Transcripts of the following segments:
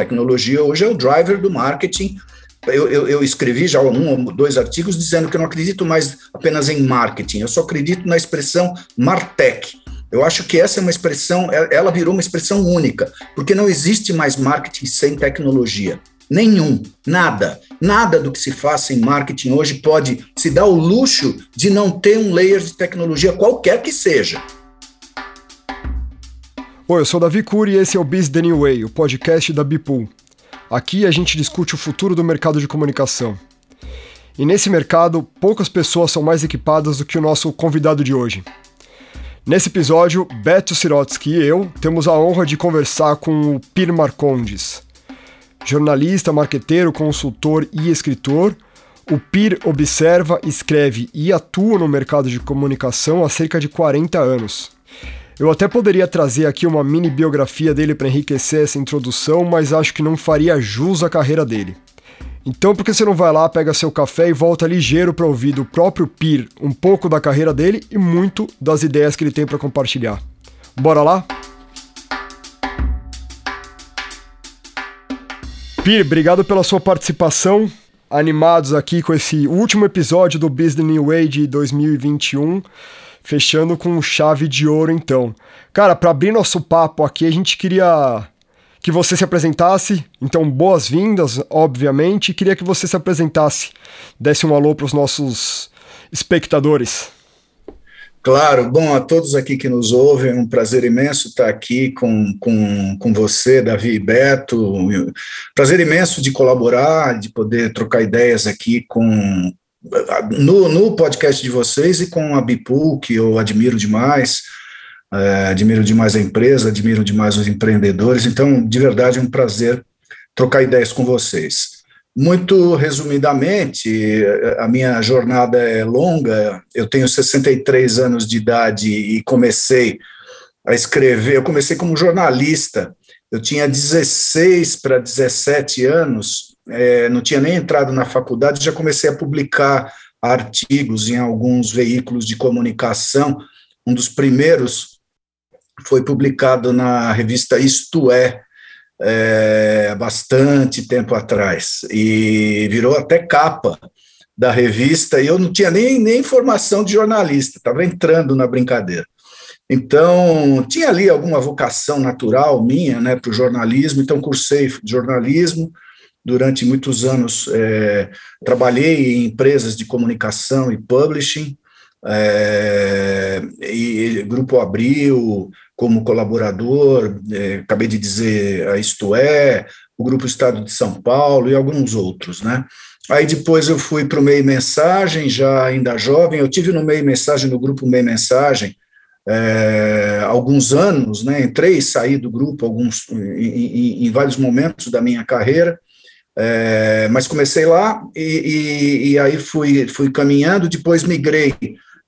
Tecnologia hoje é o driver do marketing. Eu, eu, eu, escrevi já um ou dois artigos dizendo que eu não acredito mais apenas em marketing, eu só acredito na expressão Martech. Eu acho que essa é uma expressão, ela virou uma expressão única, porque não existe mais marketing sem tecnologia. Nenhum, nada, nada do que se faça em marketing hoje pode se dar o luxo de não ter um layer de tecnologia qualquer que seja. Oi, eu sou Davi Cury e esse é o Biz The New Way, o podcast da Bipool. Aqui a gente discute o futuro do mercado de comunicação. E nesse mercado, poucas pessoas são mais equipadas do que o nosso convidado de hoje. Nesse episódio, Beto Sirotsky e eu temos a honra de conversar com o Pir Marcondes. Jornalista, marqueteiro, consultor e escritor, o PIR observa, escreve e atua no mercado de comunicação há cerca de 40 anos. Eu até poderia trazer aqui uma mini biografia dele para enriquecer essa introdução, mas acho que não faria jus à carreira dele. Então, por que você não vai lá, pega seu café e volta ligeiro para ouvir do próprio Pir um pouco da carreira dele e muito das ideias que ele tem para compartilhar? Bora lá? Pir, obrigado pela sua participação. Animados aqui com esse último episódio do Business New de 2021, fechando com chave de ouro então. Cara, para abrir nosso papo aqui, a gente queria que você se apresentasse. Então, boas-vindas, obviamente. Queria que você se apresentasse, desse um alô para os nossos espectadores. Claro, bom, a todos aqui que nos ouvem, é um prazer imenso estar aqui com, com, com você, Davi e Beto. Prazer imenso de colaborar, de poder trocar ideias aqui com no, no podcast de vocês e com a Bipool, que eu admiro demais. É, admiro demais a empresa, admiro demais os empreendedores. Então, de verdade, é um prazer trocar ideias com vocês. Muito resumidamente, a minha jornada é longa. Eu tenho 63 anos de idade e comecei a escrever. Eu comecei como jornalista. Eu tinha 16 para 17 anos, é, não tinha nem entrado na faculdade, já comecei a publicar artigos em alguns veículos de comunicação. Um dos primeiros foi publicado na revista Isto É, é, bastante tempo atrás e virou até capa da revista e eu não tinha nem, nem formação de jornalista, estava entrando na brincadeira. Então, tinha ali alguma vocação natural minha né, para o jornalismo, então cursei jornalismo, durante muitos anos é, trabalhei em empresas de comunicação e publishing, é, e Grupo Abril, como colaborador, é, acabei de dizer a Isto É, o Grupo Estado de São Paulo e alguns outros, né? Aí depois eu fui para o Meio Mensagem, já ainda jovem, eu tive no Meio Mensagem, no Grupo Meio Mensagem, é, alguns anos, né? Entrei e saí do grupo alguns, em, em, em vários momentos da minha carreira, é, mas comecei lá e, e, e, aí fui, fui caminhando, depois migrei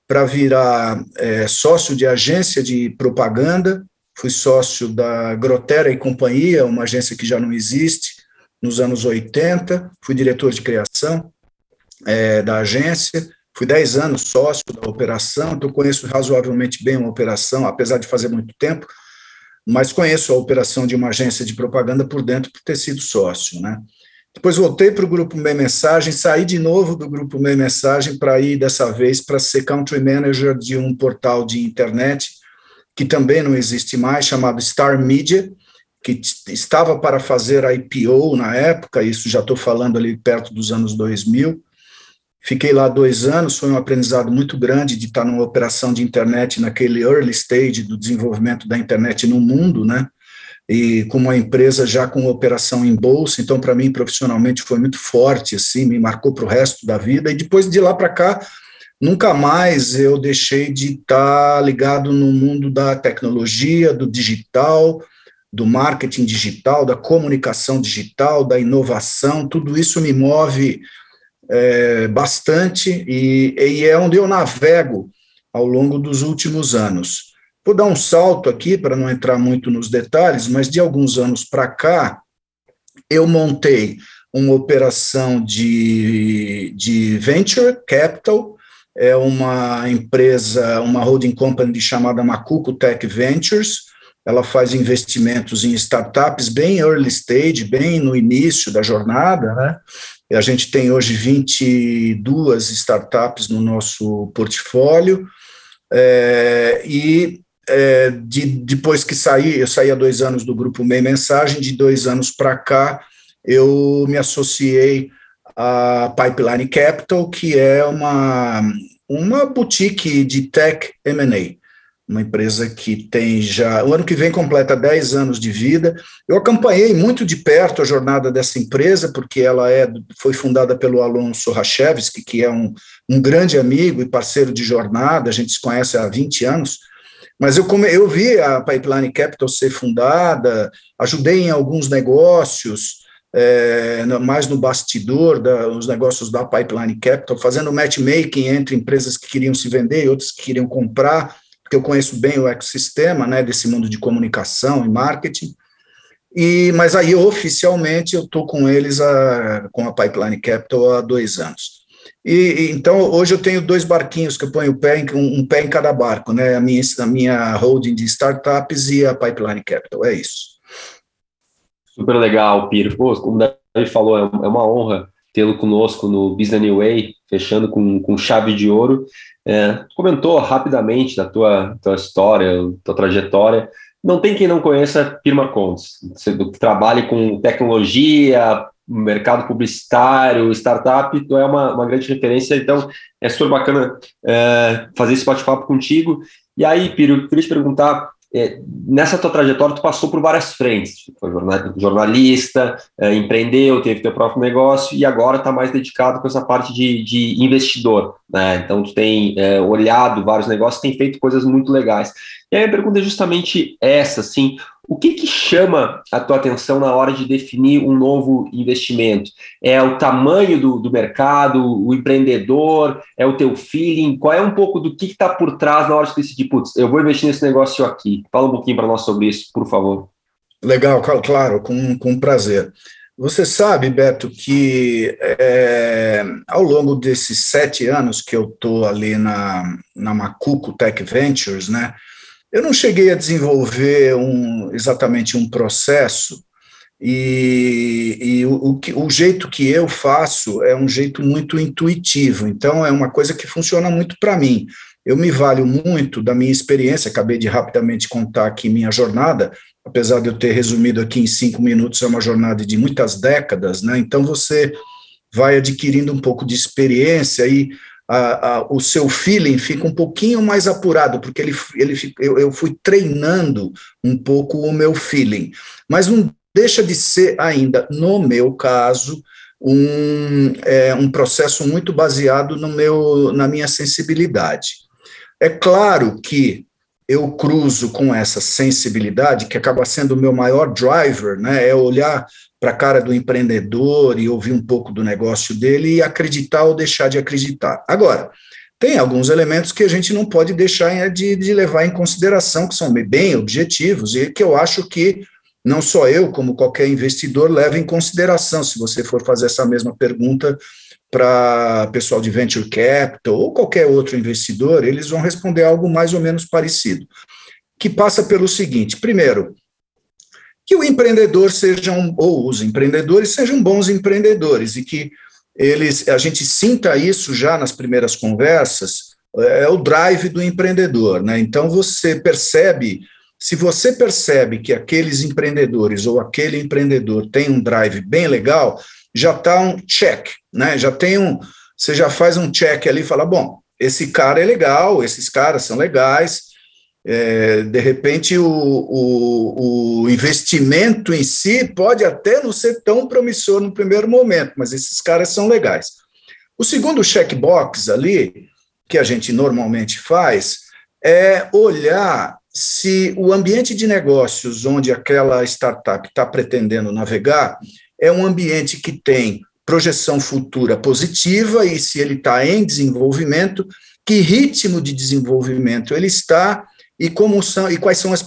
para virar é, sócio de agência de propaganda, fui sócio da Grotera e Companhia, uma agência que já não existe, nos anos 80, fui diretor de criação é, da agência, fui 10 anos sócio da operação, então conheço razoavelmente bem uma operação, apesar de fazer muito tempo, mas conheço a operação de uma agência de propaganda por dentro por ter sido sócio, né? Depois voltei para o grupo Meia Mensagem, saí de novo do grupo Meia Mensagem para ir dessa vez para ser country manager de um portal de internet que também não existe mais, chamado Star Media, que estava para fazer a IPO na época, isso já estou falando ali perto dos anos 2000. Fiquei lá dois anos, foi um aprendizado muito grande de estar numa operação de internet naquele early stage do desenvolvimento da internet no mundo, né? E com uma empresa já com operação em bolsa, então para mim profissionalmente foi muito forte, assim, me marcou para o resto da vida, e depois de lá para cá, nunca mais eu deixei de estar tá ligado no mundo da tecnologia, do digital, do marketing digital, da comunicação digital, da inovação, tudo isso me move é, bastante e, e é onde eu navego ao longo dos últimos anos. Vou dar um salto aqui para não entrar muito nos detalhes, mas de alguns anos para cá, eu montei uma operação de, de venture capital, é uma empresa, uma holding company chamada Macuco Tech Ventures, ela faz investimentos em startups bem early stage, bem no início da jornada, né? A gente tem hoje 22 startups no nosso portfólio, é, e é, de, depois que saí, eu saí há dois anos do grupo Meia Mensagem, de dois anos para cá, eu me associei à Pipeline Capital, que é uma, uma boutique de tech M&A uma empresa que tem já, o ano que vem completa 10 anos de vida. Eu acompanhei muito de perto a jornada dessa empresa, porque ela é, foi fundada pelo Alonso Rachevski, que é um, um grande amigo e parceiro de jornada, a gente se conhece há 20 anos, mas eu, come, eu vi a Pipeline Capital ser fundada, ajudei em alguns negócios, é, mais no bastidor dos negócios da Pipeline Capital, fazendo matchmaking entre empresas que queriam se vender e outras que queriam comprar, porque eu conheço bem o ecossistema, né, desse mundo de comunicação e marketing, e, mas aí oficialmente eu estou com eles, a, com a Pipeline Capital há dois anos. E, então hoje eu tenho dois barquinhos que eu ponho pé em, um, um, pé em cada barco, né? A minha, a minha holding de startups e a Pipeline Capital, é isso. Super legal, Piro. Pô, como o Davi falou, é, é uma honra tê-lo conosco no Business New Way, fechando com, com chave de ouro. É, comentou rapidamente da tua, tua história, tua trajetória. Não tem quem não conheça Pirma Contes, você trabalha com tecnologia, mercado publicitário, startup, tu é uma, uma grande referência, então é super bacana é, fazer esse bate-papo contigo. E aí, Piro, eu queria te perguntar, é, nessa tua trajetória, tu passou por várias frentes, foi jornalista, é, empreendeu, teve teu próprio negócio e agora está mais dedicado com essa parte de, de investidor, né? Então, tu tem é, olhado vários negócios, tem feito coisas muito legais. E aí a pergunta é justamente essa, assim, o que, que chama a tua atenção na hora de definir um novo investimento? É o tamanho do, do mercado, o empreendedor, é o teu feeling? Qual é um pouco do que está por trás na hora de decidir, putz, eu vou investir nesse negócio aqui? Fala um pouquinho para nós sobre isso, por favor. Legal, claro, com, com prazer. Você sabe, Beto, que é, ao longo desses sete anos que eu estou ali na, na Macuco Tech Ventures, né, eu não cheguei a desenvolver um, exatamente um processo, e, e o, o, o, jeito que eu faço é um jeito muito intuitivo, então é uma coisa que funciona muito para mim. Eu me valho muito da minha experiência, acabei de rapidamente contar aqui minha jornada, apesar de eu ter resumido aqui em cinco minutos, é uma jornada de muitas décadas, né? Então você vai adquirindo um pouco de experiência e a, a, o seu feeling fica um pouquinho mais apurado, porque ele, ele, eu, eu fui treinando um pouco o meu feeling. Mas não deixa de ser ainda, no meu caso, um, é, um processo muito baseado no meu, na minha sensibilidade. É claro que eu cruzo com essa sensibilidade, que acaba sendo o meu maior driver, né, é olhar para a cara do empreendedor e ouvir um pouco do negócio dele e acreditar ou deixar de acreditar. Agora, tem alguns elementos que a gente não pode deixar de, de levar em consideração, que são bem objetivos e que eu acho que não só eu, como qualquer investidor, leva em consideração, se você for fazer essa mesma pergunta para pessoal de venture capital ou qualquer outro investidor, eles vão responder algo mais ou menos parecido, que passa pelo seguinte: primeiro, que o empreendedor seja um, ou os empreendedores sejam bons empreendedores e que eles a gente sinta isso já nas primeiras conversas é o drive do empreendedor, né? Então você percebe se você percebe que aqueles empreendedores ou aquele empreendedor tem um drive bem legal, já está um check, né? Já tem um, você já faz um check ali e fala, bom, esse cara é legal, esses caras são legais, é, de repente, o, o, o, investimento em si pode até não ser tão promissor no primeiro momento, mas esses caras são legais. O segundo checkbox ali, que a gente normalmente faz, é olhar se o ambiente de negócios onde aquela startup está pretendendo navegar é um ambiente que tem projeção futura positiva e se ele está em desenvolvimento, que ritmo de desenvolvimento ele está e como são e quais são as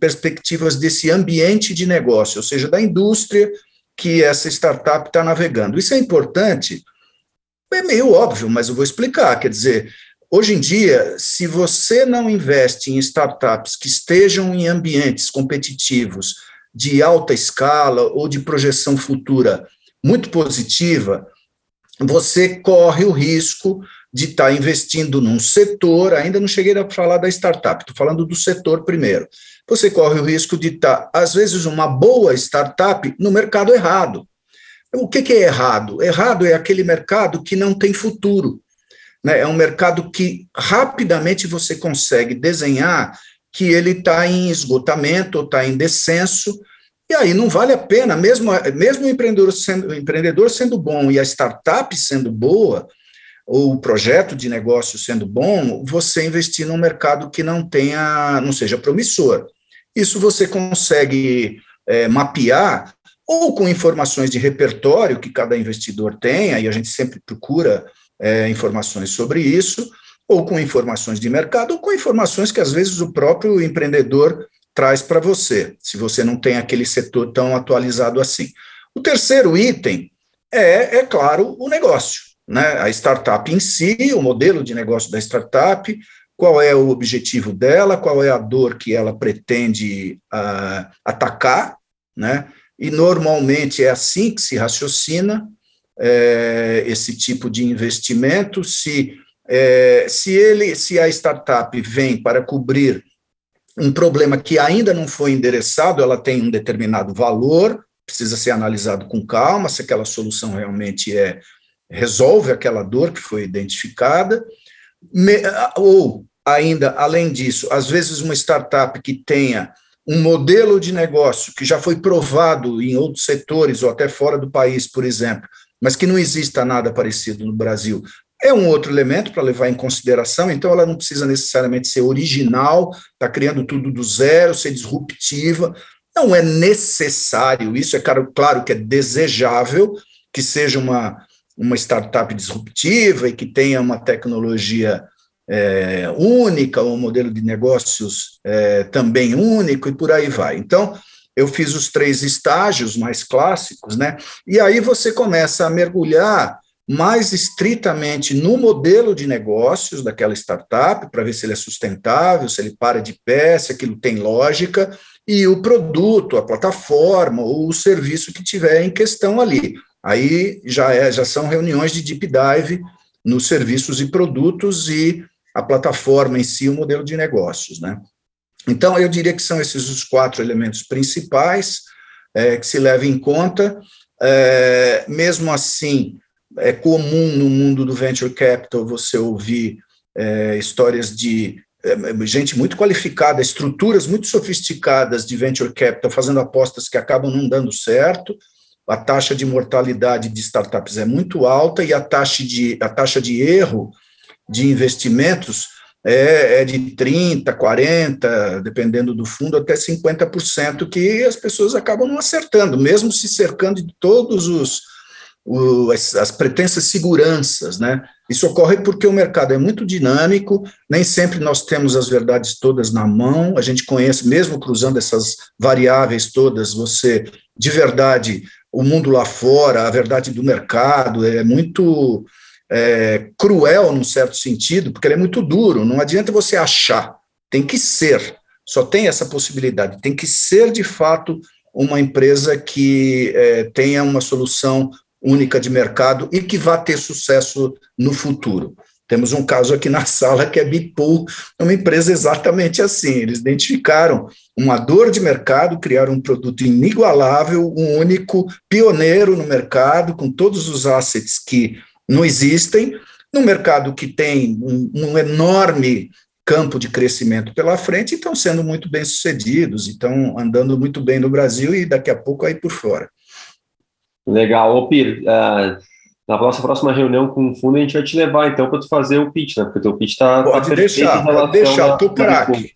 perspectivas desse ambiente de negócio, ou seja, da indústria que essa startup está navegando. Isso é importante. É meio óbvio, mas eu vou explicar. Quer dizer, hoje em dia, se você não investe em startups que estejam em ambientes competitivos de alta escala ou de projeção futura muito positiva, você corre o risco de estar tá investindo num setor, ainda não cheguei a falar da startup, estou falando do setor primeiro. Você corre o risco de estar, tá, às vezes, uma boa startup no mercado errado. O que, que é errado? Errado é aquele mercado que não tem futuro. Né? É um mercado que rapidamente você consegue desenhar que ele está em esgotamento está em descenso, e aí não vale a pena, mesmo, mesmo o empreendedor sendo, o empreendedor sendo bom e a startup sendo boa, ou o projeto de negócio sendo bom, você investir num mercado que não tenha, não seja promissor. Isso você consegue é, mapear ou com informações de repertório que cada investidor tem, aí a gente sempre procura é, informações sobre isso, ou com informações de mercado, ou com informações que às vezes o próprio empreendedor traz para você, se você não tem aquele setor tão atualizado assim. O terceiro item é, é claro, o negócio, né? A startup em si, o modelo de negócio da startup, qual é o objetivo dela, qual é a dor que ela pretende uh, atacar, né? E normalmente é assim que se raciocina é, esse tipo de investimento. Se é, se ele, se a startup vem para cobrir um problema que ainda não foi endereçado, ela tem um determinado valor, precisa ser analisado com calma se aquela solução realmente é resolve aquela dor que foi identificada, me, ou ainda além disso, às vezes uma startup que tenha um modelo de negócio que já foi provado em outros setores ou até fora do país, por exemplo, mas que não exista nada parecido no Brasil, é um outro elemento para levar em consideração, então ela não precisa necessariamente ser original, está criando tudo do zero, ser disruptiva. Não é necessário isso, é claro, claro que é desejável que seja uma, uma startup disruptiva e que tenha uma tecnologia é, única, um modelo de negócios é, também único e por aí vai. Então, eu fiz os três estágios mais clássicos, né? E aí você começa a mergulhar mais estritamente no modelo de negócios daquela startup, para ver se ele é sustentável, se ele para de pé, se aquilo tem lógica, e o produto, a plataforma ou o serviço que tiver em questão ali. Aí já, é, já são reuniões de deep dive nos serviços e produtos e a plataforma em si, o modelo de negócios, né? Então, eu diria que são esses os quatro elementos principais é, que se levem em conta. É, mesmo assim, é comum no mundo do venture capital você ouvir é, histórias de é, gente muito qualificada, estruturas muito sofisticadas de venture capital fazendo apostas que acabam não dando certo. A taxa de mortalidade de startups é muito alta e a taxa de, a taxa de erro de investimentos é, é de 30%, 40%, dependendo do fundo, até 50%, que as pessoas acabam não acertando, mesmo se cercando de todos os o, as, as pretensas seguranças, né? Isso ocorre porque o mercado é muito dinâmico, nem sempre nós temos as verdades todas na mão, a gente conhece, mesmo cruzando essas variáveis todas, você, de verdade, o mundo lá fora, a verdade do mercado é muito é, cruel, num certo sentido, porque ele é muito duro, não adianta você achar, tem que ser, só tem essa possibilidade, tem que ser de fato uma empresa que é, tenha uma solução única de mercado e que vá ter sucesso no futuro. Temos um caso aqui na sala que é Bipool, uma empresa exatamente assim. Eles identificaram uma dor de mercado, criaram um produto inigualável, um único, pioneiro no mercado, com todos os assets que não existem, num mercado que tem um, um enorme campo de crescimento pela frente e estão sendo muito bem sucedidos, estão andando muito bem no Brasil e daqui a pouco aí por fora. Legal. Ô, Pir, uh, na nossa próxima reunião com o fundo, a gente vai te levar, então, para tu fazer o pitch, né? Porque o teu pitch está Pode tá deixar, pode deixar, estou craque.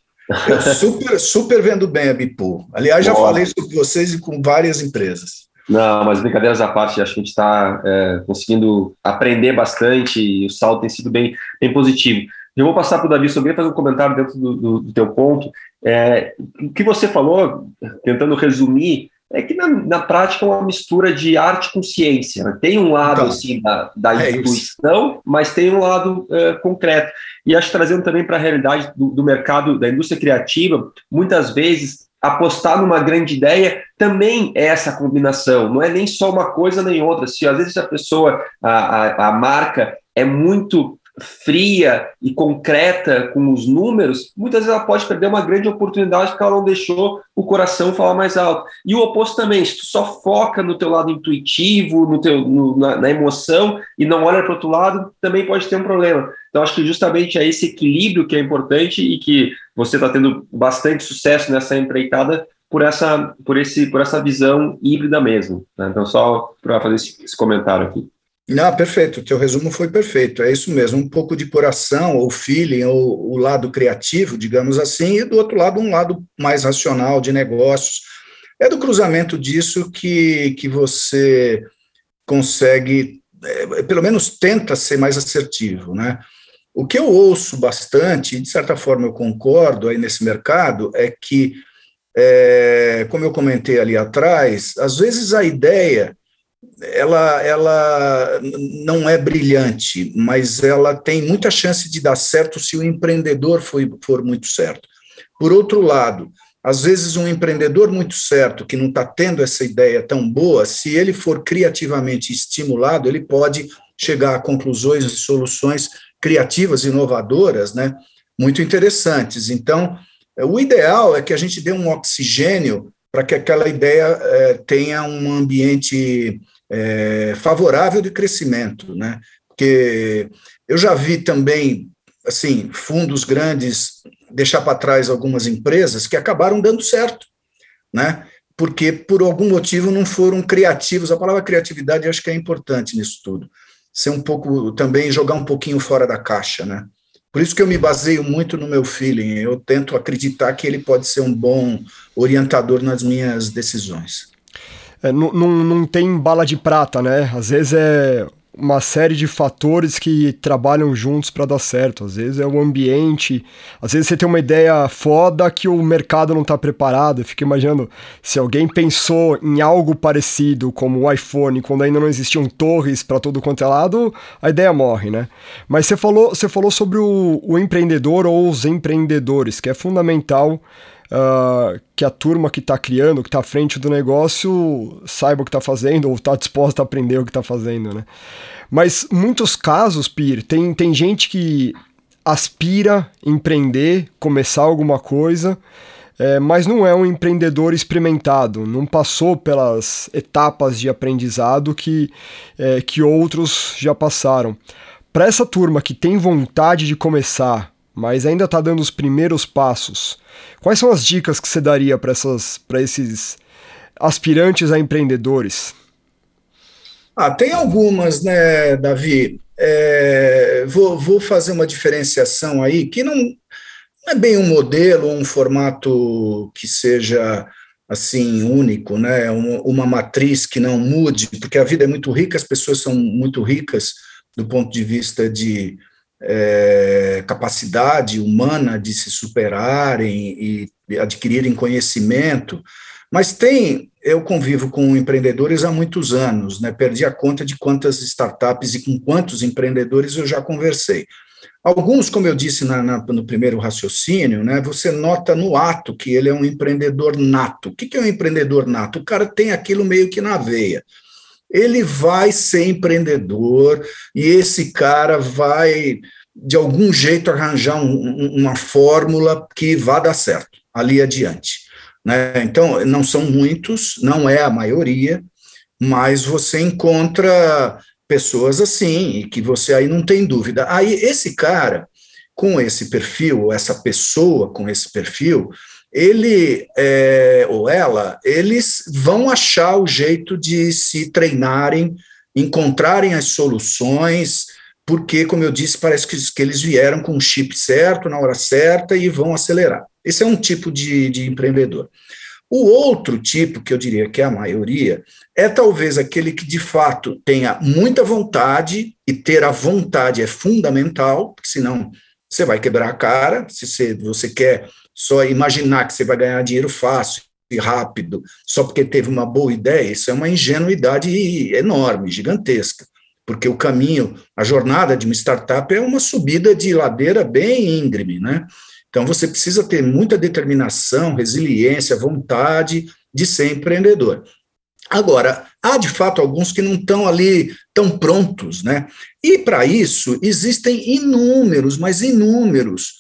Eu super, super vendo bem a Bipool. Aliás, já falei sobre vocês e com várias empresas. Não, mas brincadeiras à parte, acho que a gente está é, conseguindo aprender bastante e o salto tem sido bem, bem positivo. Eu vou passar para o Davi sobre fazer um comentário dentro do, do, do teu ponto. É, o que você falou, tentando resumir, é que na, na prática é uma mistura de arte com ciência. Né? Tem um lado então, assim da, da é intuição, isso. mas tem um lado uh, concreto. E acho trazendo também para a realidade do, do mercado da indústria criativa, muitas vezes apostar numa grande ideia também é essa combinação, não é nem só uma coisa nem outra. Se às vezes a pessoa, a, a, a marca é muito fria e concreta com os números, muitas vezes ela pode perder uma grande oportunidade porque ela não deixou o coração falar mais alto. E o oposto também, se tu só foca no teu lado intuitivo, no teu, no, na, na, emoção e não olha para o outro lado, também pode ter um problema. Então acho que justamente é esse equilíbrio que é importante e que você está tendo bastante sucesso nessa empreitada por essa, por esse, por essa visão híbrida mesmo. Né? Então só para fazer esse, esse comentário aqui. Não, perfeito, teu resumo foi perfeito, é isso mesmo, um pouco de coração, ou feeling, ou o lado criativo, digamos assim, e do outro lado um lado mais racional, de negócios. É do cruzamento disso que, que você consegue, é, pelo menos tenta ser mais assertivo, né? O que eu ouço bastante, e de certa forma eu concordo aí nesse mercado, é que, é, como eu comentei ali atrás, às vezes a ideia ela, ela não é brilhante, mas ela tem muita chance de dar certo se o empreendedor for, for muito certo. Por outro lado, às vezes um empreendedor muito certo, que não está tendo essa ideia tão boa, se ele for criativamente estimulado, ele pode chegar a conclusões e soluções criativas, inovadoras, né, muito interessantes. Então, o ideal é que a gente dê um oxigênio para que aquela ideia é, tenha um ambiente é, favorável de crescimento, né? Porque eu já vi também, assim, fundos grandes deixar para trás algumas empresas que acabaram dando certo, né? Porque por algum motivo não foram criativos. A palavra criatividade acho que é importante nisso tudo. Ser um pouco também jogar um pouquinho fora da caixa, né? Por isso que eu me baseio muito no meu feeling. Eu tento acreditar que ele pode ser um bom orientador nas minhas decisões é, não, tem bala de prata, né? Às vezes é uma série de fatores que trabalham juntos para dar certo. Às vezes é o ambiente, às vezes você tem uma ideia foda que o mercado não está preparado. Eu fico imaginando se alguém pensou em algo parecido como o iPhone, quando ainda não existiam torres para todo quanto é lado, a ideia morre, né? Mas você falou, você falou sobre o, o empreendedor ou os empreendedores, que é fundamental uh, que a turma que está criando, que está à frente do negócio, saiba o que está fazendo ou está disposta a aprender o que está fazendo, né? Mas muitos casos, Pir, tem, tem gente que aspira empreender, começar alguma coisa, é, mas não é um empreendedor experimentado, não passou pelas etapas de aprendizado que, é, que outros já passaram. Para essa turma que tem vontade de começar, mas ainda está dando os primeiros passos. Quais são as dicas que você daria para esses aspirantes a empreendedores? Ah, tem algumas, né, Davi? É, vou, vou, fazer uma diferenciação aí que não, não é bem um modelo, um formato que seja assim único, né? Uma, uma matriz que não mude, porque a vida é muito rica, as pessoas são muito ricas do ponto de vista de é, capacidade humana de se superarem e adquirirem conhecimento, mas tem, eu convivo com empreendedores há muitos anos, né? Perdi a conta de quantas startups e com quantos empreendedores eu já conversei. Alguns, como eu disse na, na, no primeiro raciocínio, né, você nota no ato que ele é um empreendedor nato. O que, que é um empreendedor nato? O cara tem aquilo meio que na veia ele vai ser empreendedor e esse cara vai, de algum jeito, arranjar um, uma fórmula que vá dar certo ali adiante. Né? Então, não são muitos, não é a maioria, mas você encontra pessoas assim, e que você aí não tem dúvida. Aí, esse cara, com esse perfil, essa pessoa com esse perfil, ele é, ou ela, eles vão achar o jeito de se treinarem, encontrarem as soluções, porque, como eu disse, parece que, que eles vieram com o chip certo, na hora certa, e vão acelerar. Esse é um tipo de, de empreendedor. O outro tipo, que eu diria que é a maioria, é talvez aquele que de fato tenha muita vontade, e ter a vontade é fundamental, porque senão você vai quebrar a cara, se você, você quer só imaginar que você vai ganhar dinheiro fácil rápido só porque teve uma boa ideia, isso é uma ingenuidade enorme, gigantesca, porque o caminho, a jornada de uma startup é uma subida de ladeira bem íngreme, né? Então você precisa ter muita determinação, resiliência, vontade de ser empreendedor. Agora, há de fato alguns que não estão ali tão prontos, né? E para isso existem inúmeros, mas inúmeros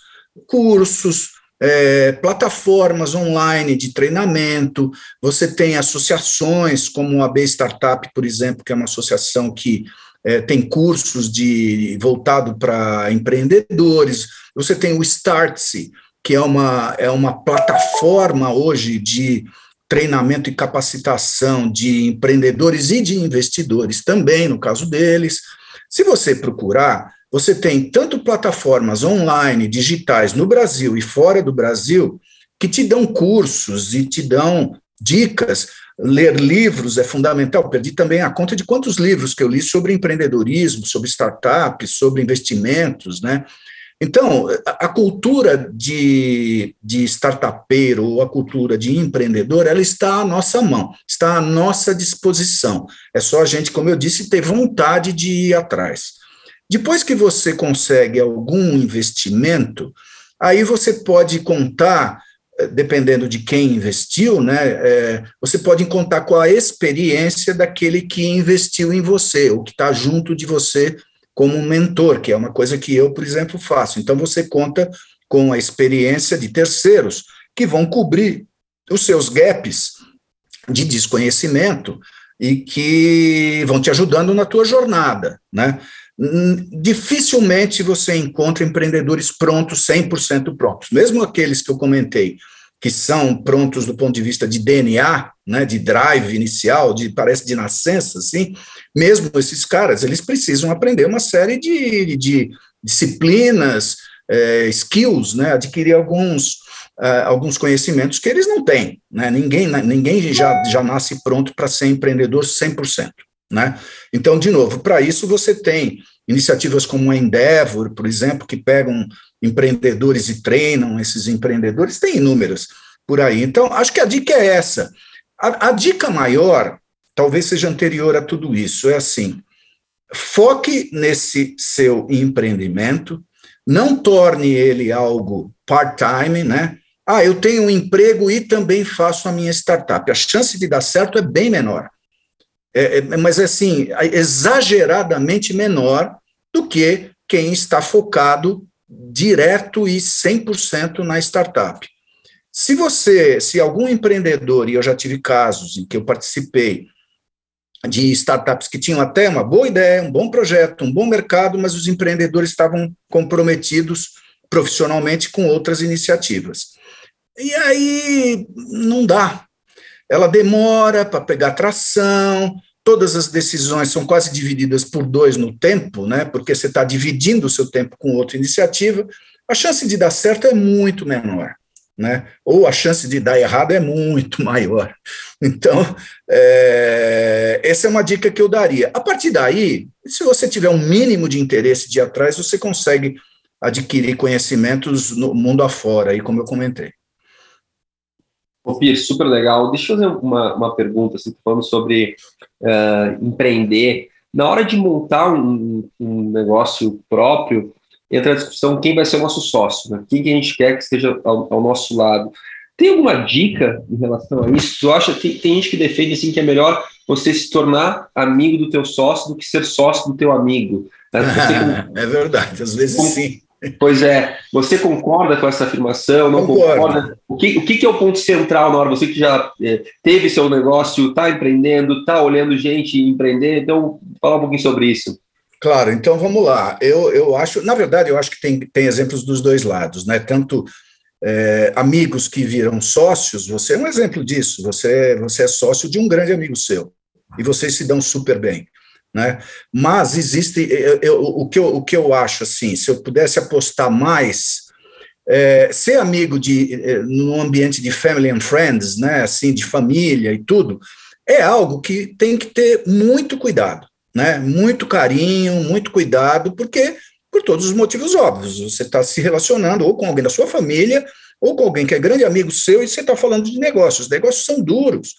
cursos, é, plataformas online de treinamento, você tem associações como a B Startup, por exemplo, que é uma associação que é, tem cursos de voltado para empreendedores, você tem o Startse, que é uma, é uma plataforma hoje de treinamento e capacitação de empreendedores e de investidores também, no caso deles. Se você procurar, você tem tanto plataformas online, digitais, no Brasil e fora do Brasil, que te dão cursos e te dão dicas. Ler livros é fundamental. Perdi também a conta de quantos livros que eu li sobre empreendedorismo, sobre startups, sobre investimentos, né? Então, a cultura de, de startupeiro ou a cultura de empreendedor, ela está à nossa mão, está à nossa disposição. É só a gente, como eu disse, ter vontade de ir atrás. Depois que você consegue algum investimento, aí você pode contar, eh, dependendo de quem investiu, né, é, você pode contar com a experiência daquele que investiu em você, ou que está junto de você como mentor, que é uma coisa que eu, por exemplo, faço. Então, você conta com a experiência de terceiros que vão cobrir os seus gaps de desconhecimento e que vão te ajudando na tua jornada, né? Dificilmente você encontra empreendedores prontos, 100% prontos. Mesmo aqueles que eu comentei, que são prontos do ponto de vista de DNA, né, de drive inicial, de parece de nascença, assim, mesmo esses caras, eles precisam aprender uma série de, de disciplinas, é, skills, né, adquirir alguns, é, alguns conhecimentos que eles não têm, né, ninguém, ninguém já, já nasce pronto para ser empreendedor 100%, né, então, de novo, para isso você tem iniciativas como a Endeavor, por exemplo, que pegam empreendedores e treinam esses empreendedores, tem inúmeras por aí. Então, acho que a dica é essa. A, a dica maior, talvez seja anterior a tudo isso, é assim: foque nesse seu empreendimento, não torne ele algo part-time, né? Ah, eu tenho um emprego e também faço a minha startup. A chance de dar certo é bem menor. É, é, mas, assim, exageradamente menor do que quem está focado direto e 100% na startup. Se você, se algum empreendedor, e eu já tive casos em que eu participei de startups que tinham até uma boa ideia, um bom projeto, um bom mercado, mas os empreendedores estavam comprometidos profissionalmente com outras iniciativas. E aí não dá. Ela demora para pegar tração, todas as decisões são quase divididas por dois no tempo, né? Porque você está dividindo o seu tempo com outra iniciativa, a chance de dar certo é muito menor. Né? Ou a chance de dar errado é muito maior. Então, é, essa é uma dica que eu daria. A partir daí, se você tiver um mínimo de interesse de ir atrás, você consegue adquirir conhecimentos no mundo afora, aí, como eu comentei. Ô, Pir, super legal. Deixa eu fazer uma, uma pergunta, assim, falando sobre uh, empreender. Na hora de montar um, um, negócio próprio, entra a discussão quem vai ser o nosso sócio, né? quem que a gente quer que esteja ao, ao nosso lado. Tem alguma dica em relação a isso? Tu acha que tem gente que defende assim que é melhor você se tornar amigo do teu sócio do que ser sócio do teu amigo? Né? é verdade, às vezes como, sim. Pois é, você concorda com essa afirmação? Não Concordo. concorda? O que, o que é o ponto central na hora? Você que já é, teve seu negócio, está empreendendo, está olhando gente empreender, então fala um pouquinho sobre isso. Claro, então vamos lá. Eu, eu acho, na verdade, eu acho que tem, tem exemplos dos dois lados, né? Tanto é, amigos que viram sócios, você é um exemplo disso. Você, você é sócio de um grande amigo seu e vocês se dão super bem. Né? Mas existe eu, eu, o, que eu, o que eu acho assim, se eu pudesse apostar mais, é, ser amigo de é, no ambiente de family and friends, né, assim, de família e tudo, é algo que tem que ter muito cuidado, né? Muito carinho, muito cuidado, porque por todos os motivos óbvios, você está se relacionando ou com alguém da sua família ou com alguém que é grande amigo seu e você está falando de negócios. Os negócios são duros.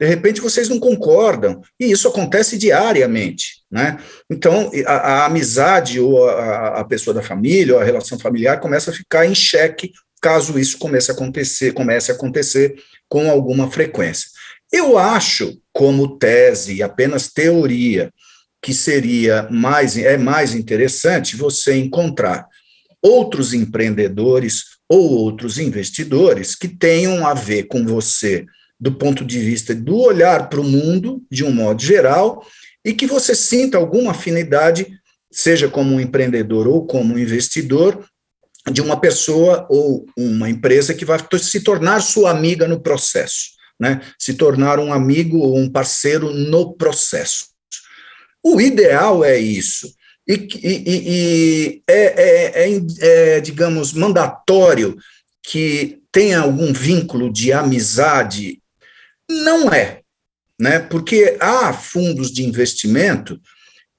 De repente vocês não concordam, e isso acontece diariamente. Né? Então, a, a amizade ou a, a, pessoa da família, ou a relação familiar começa a ficar em xeque caso isso comece a acontecer, comece a acontecer com alguma frequência. Eu acho, como tese, apenas teoria, que seria mais é mais interessante você encontrar outros empreendedores ou outros investidores que tenham a ver com você do ponto de vista do olhar para o mundo de um modo geral e que você sinta alguma afinidade, seja como um empreendedor ou como um investidor, de uma pessoa ou uma empresa que vai se tornar sua amiga no processo, né? Se tornar um amigo ou um parceiro no processo. O ideal é isso. E, e, e é, é, é, é, digamos, mandatório que tenha algum vínculo de amizade? Não é, né? Porque há fundos de investimento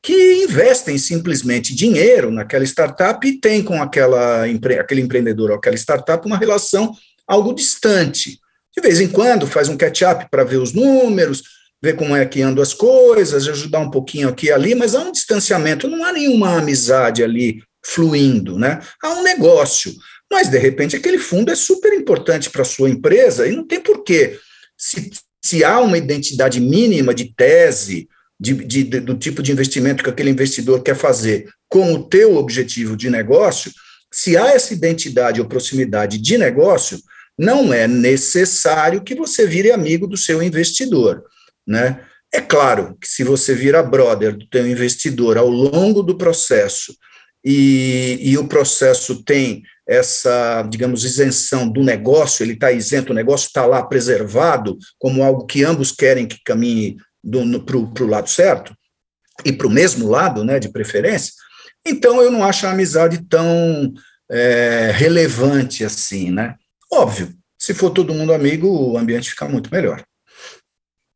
que investem simplesmente dinheiro naquela startup e tem com aquela, aquele empreendedor ou aquela startup uma relação algo distante. De vez em quando faz um catch-up para ver os números, ver como é que andam as coisas, ajudar um pouquinho aqui e ali, mas há um distanciamento, não há nenhuma amizade ali fluindo, né? Há um negócio. Mas, de repente, aquele fundo é super importante para a sua empresa e não tem porquê. Se, se há uma identidade mínima de tese, de, de, de, do tipo de investimento que aquele investidor quer fazer com o teu objetivo de negócio, se há essa identidade ou proximidade de negócio, não é necessário que você vire amigo do seu investidor, né? É claro que se você vira brother do teu investidor ao longo do processo e, e o processo tem essa, digamos, isenção do negócio, ele está isento, o negócio está lá preservado como algo que ambos querem que caminhe para o lado certo, e para o mesmo lado, né, de preferência, então eu não acho a amizade tão é, relevante assim, né? Óbvio, se for todo mundo amigo, o ambiente fica muito melhor.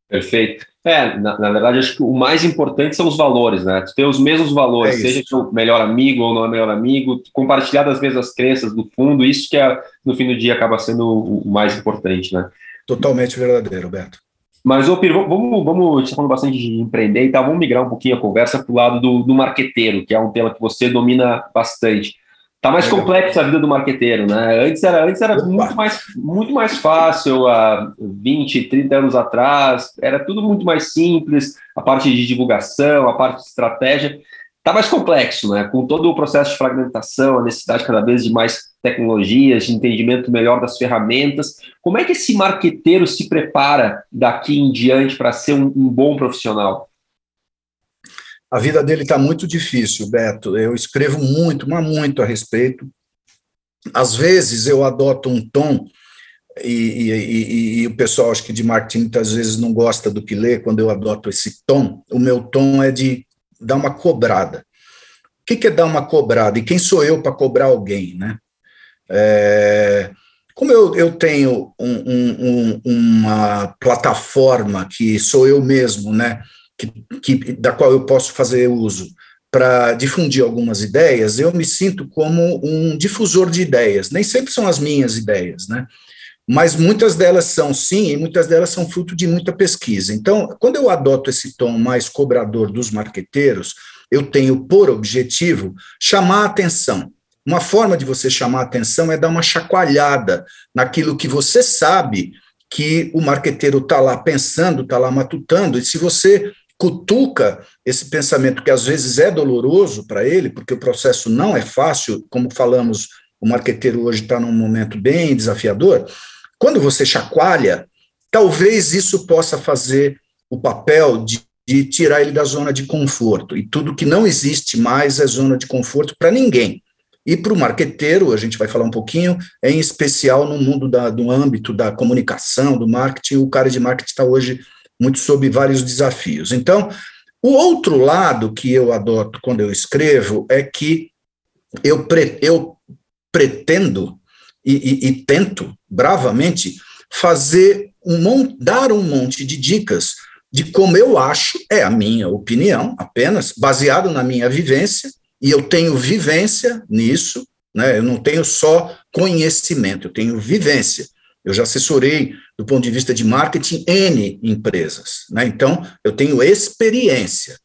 Perfeito. É, na, na, verdade, acho que o mais importante são os valores, né? Tu ter os mesmos valores, é seja seu melhor amigo ou não é melhor amigo, compartilhar das mesmas crenças do fundo, isso que é, no fim do dia acaba sendo o mais importante, né? Totalmente verdadeiro, Beto. Mas, ô Piro, vamos, vamos, a gente está falando bastante de empreender e tal, vamos migrar um pouquinho a conversa para o lado do, do marqueteiro, que é um tema que você domina bastante. Está mais complexo a vida do marqueteiro, né? Antes era, antes era muito, mais, muito mais fácil, há 20, 30 anos atrás, era tudo muito mais simples, a parte de divulgação, a parte de estratégia. Está mais complexo, né? Com todo o processo de fragmentação, a necessidade cada vez de mais tecnologias, de entendimento melhor das ferramentas. Como é que esse marqueteiro se prepara daqui em diante para ser um, um bom profissional? A vida dele está muito difícil, Beto. Eu escrevo muito, mas muito a respeito. Às vezes eu adoto um tom, e, e, e, e, o pessoal, acho que de marketing, muitas vezes não gosta do que lê quando eu adoto esse tom. O meu tom é de dar uma cobrada. O que, é dar uma cobrada? E quem sou eu para cobrar alguém, né? É, como eu, eu tenho um, um, uma plataforma que sou eu mesmo, né? Que, que, da qual eu posso fazer uso para difundir algumas ideias, eu me sinto como um difusor de ideias. Nem sempre são as minhas ideias, né? Mas muitas delas são sim, e muitas delas são fruto de muita pesquisa. Então, quando eu adoto esse tom mais cobrador dos marqueteiros, eu tenho por objetivo chamar a atenção. Uma forma de você chamar a atenção é dar uma chacoalhada naquilo que você sabe que o marqueteiro está lá pensando, está lá matutando, e se você cutuca esse pensamento que às vezes é doloroso para ele, porque o processo não é fácil, como falamos, o marqueteiro hoje está num momento bem desafiador. Quando você chacoalha, talvez isso possa fazer o papel de, de tirar ele da zona de conforto. E tudo que não existe mais é zona de conforto para ninguém. E para o marqueteiro, a gente vai falar um pouquinho, em especial no mundo da, do âmbito da comunicação, do marketing, o cara de marketing está hoje muito sob vários desafios. Então, o outro lado que eu adoto quando eu escrevo é que eu, pre, eu pretendo e, e, e, tento bravamente fazer um dar um monte de dicas de como eu acho, é a minha opinião apenas, baseado na minha vivência, e eu tenho vivência nisso, né? Eu não tenho só conhecimento, eu tenho vivência. Eu já assessorei, do ponto de vista de marketing, N empresas. Né? Então, eu tenho experiência.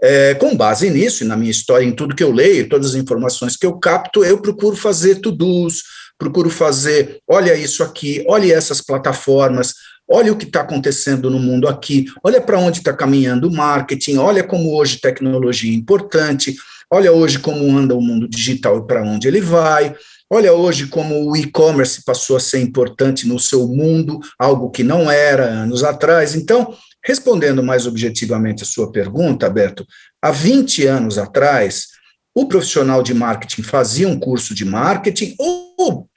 É, com base nisso, na minha história, em tudo que eu leio, todas as informações que eu capto, eu procuro fazer to-dos, procuro fazer, olha isso aqui, olha essas plataformas, olha o que está acontecendo no mundo aqui, olha para onde está caminhando o marketing, olha como hoje tecnologia é importante, olha hoje como anda o mundo digital e para onde ele vai, olha hoje como o e-commerce passou a ser importante no seu mundo, algo que não era anos atrás. Então, respondendo mais objetivamente a sua pergunta, Beto, há 20 anos atrás, o profissional de marketing fazia um curso de marketing ou